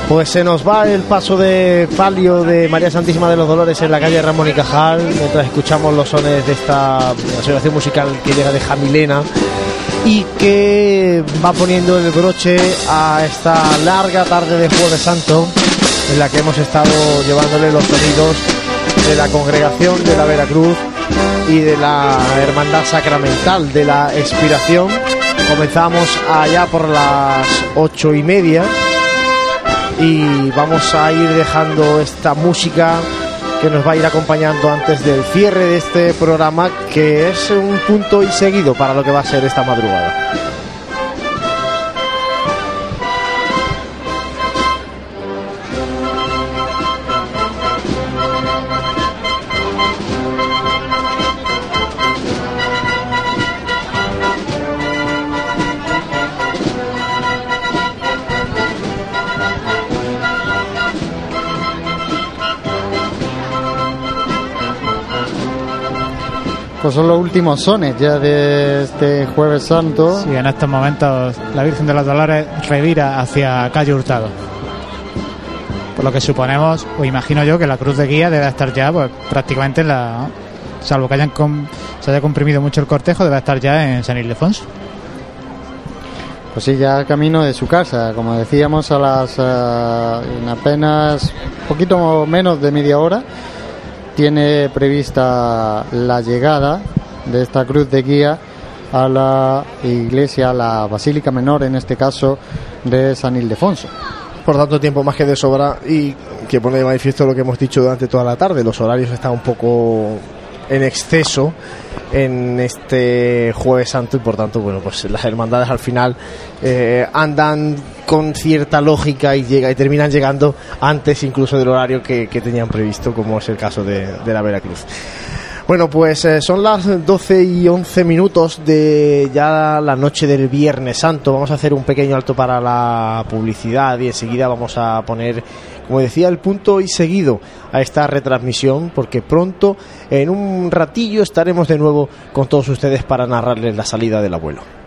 Speaker 1: Pues se nos va el paso de palio de María Santísima de los Dolores en la calle Ramón y Cajal, mientras escuchamos los sones de esta asociación musical que llega de Jamilena y que va poniendo el broche a esta larga tarde de Jueves Santo en la que hemos estado llevándole los sonidos de la congregación de la Veracruz y de la hermandad sacramental de la expiración. Comenzamos allá por las ocho y media y vamos a ir dejando esta música que nos va a ir acompañando antes del cierre de este programa que es un punto y seguido para lo que va a ser esta madrugada.
Speaker 2: Pues son los últimos sones ya de este Jueves Santo.
Speaker 4: Y en estos momentos la Virgen de los Dolores revira hacia calle Hurtado. por lo que suponemos, o imagino yo, que la cruz de guía debe estar ya pues, prácticamente en la... Salvo que hayan se haya comprimido mucho el cortejo, debe estar ya en San Ildefonso.
Speaker 2: Pues sí, ya camino de su casa, como decíamos, a las en apenas poquito menos de media hora tiene prevista la llegada de esta cruz de guía a la iglesia, a la Basílica Menor, en este caso de San Ildefonso.
Speaker 1: Por tanto, tiempo más que de sobra y que pone de manifiesto lo que hemos dicho durante toda la tarde. Los horarios están un poco en exceso en este jueves santo y por tanto bueno pues las hermandades al final eh, andan con cierta lógica y llega y terminan llegando antes incluso del horario que, tenían previsto como es el caso de, la Veracruz bueno, pues eh, son las 12 y 11 minutos de ya la noche del Viernes Santo. Vamos a hacer un pequeño alto para la publicidad y enseguida vamos a poner como decía, el punto y seguido a esta retransmisión, porque pronto, en un ratillo, estaremos de nuevo con todos ustedes para narrarles la salida del abuelo.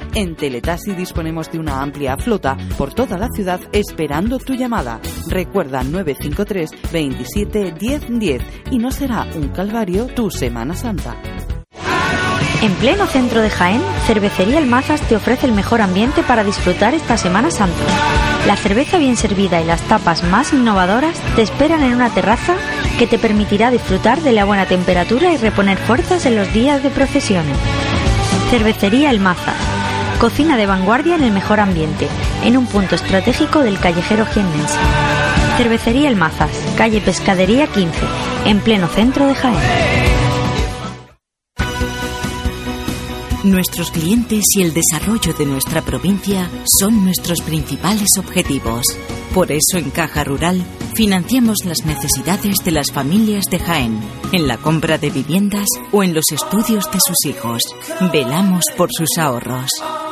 Speaker 8: En Teletasi disponemos de una amplia flota por toda la ciudad esperando tu llamada. Recuerda 953 27 10 10 y no será un calvario tu Semana Santa.
Speaker 12: En pleno centro de Jaén, Cervecería El Mazas te ofrece el mejor ambiente para disfrutar esta Semana Santa. La cerveza bien servida y las tapas más innovadoras te esperan en una terraza que te permitirá disfrutar de la buena temperatura y reponer fuerzas en los días de procesiones. Cervecería El Mazas Cocina de vanguardia en el mejor ambiente, en un punto estratégico del callejero jiennense. Cervecería El Mazas, calle Pescadería 15, en pleno centro de Jaén.
Speaker 7: Nuestros clientes y el desarrollo de nuestra provincia son nuestros principales objetivos. Por eso en Caja Rural financiamos las necesidades de las familias de Jaén, en la compra de viviendas o en los estudios de sus hijos. Velamos por sus ahorros.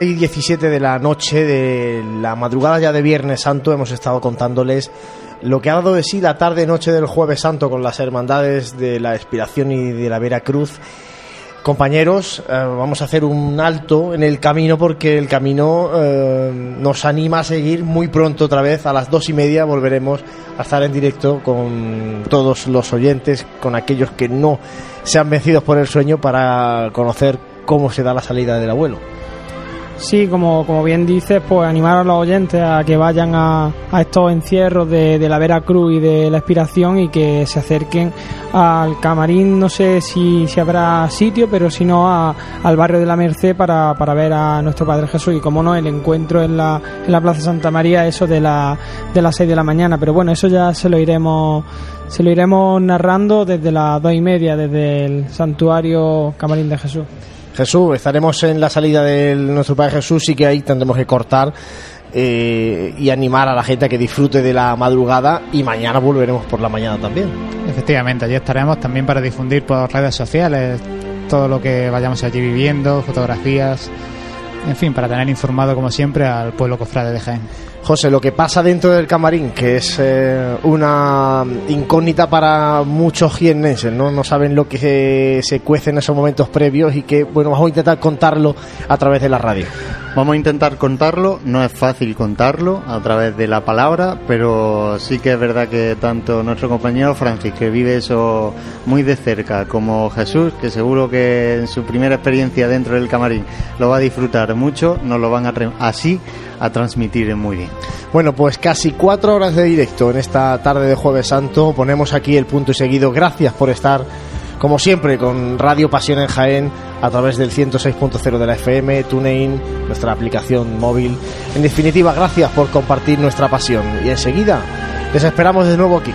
Speaker 1: Y 17 de la noche de la madrugada ya de Viernes Santo hemos estado contándoles lo que ha dado de sí la tarde-noche del Jueves Santo con las hermandades de la Expiración y de la Veracruz. Compañeros, eh, vamos a hacer un alto en el camino porque el camino eh, nos anima a seguir muy pronto otra vez. A las dos y media volveremos a estar en directo con todos los oyentes, con aquellos que no sean vencidos por el sueño para conocer cómo se da la salida del abuelo.
Speaker 3: Sí, como, como bien dices, pues animar a los oyentes a que vayan a, a estos encierros de, de la Veracruz y de la Expiración y que se acerquen al camarín, no sé si, si habrá sitio, pero si no a- al barrio de la Merced para, para ver a nuestro Padre Jesús. Y como no, el encuentro en la, en la Plaza Santa María, eso de, la, de las 6 de la mañana, pero bueno, eso ya se lo iremos se lo iremos narrando desde las dos y media, desde el santuario Camarín de Jesús.
Speaker 1: Jesús, estaremos en la salida de nuestro Padre Jesús y que ahí tendremos que cortar eh, y animar a la gente a que disfrute de la madrugada y mañana volveremos por la mañana también.
Speaker 4: Efectivamente, allí estaremos también para difundir por redes sociales todo lo que vayamos allí viviendo, fotografías, en fin, para tener informado como siempre al pueblo cofrade de Jaén.
Speaker 1: José, lo que pasa dentro del camarín, que es eh, una incógnita para muchos jiennenses, ¿no? No saben lo que se, se cuece en esos momentos previos y que, bueno, vamos a intentar contarlo a través de la radio.
Speaker 2: Vamos a intentar contarlo, no es fácil contarlo a través de la palabra, pero sí que es verdad que tanto nuestro compañero Francis, que vive eso muy de cerca, como Jesús, que seguro que en su primera experiencia dentro del camarín lo va a disfrutar mucho, nos lo van a así a transmitir muy bien.
Speaker 1: Bueno, pues casi cuatro horas de directo en esta tarde de Jueves Santo. Ponemos aquí el punto y seguido. Gracias por estar, como siempre, con Radio Pasión en Jaén a través del 106.0 de la FM, TuneIn, nuestra aplicación móvil. En definitiva, gracias por compartir nuestra pasión. Y enseguida les esperamos de nuevo aquí.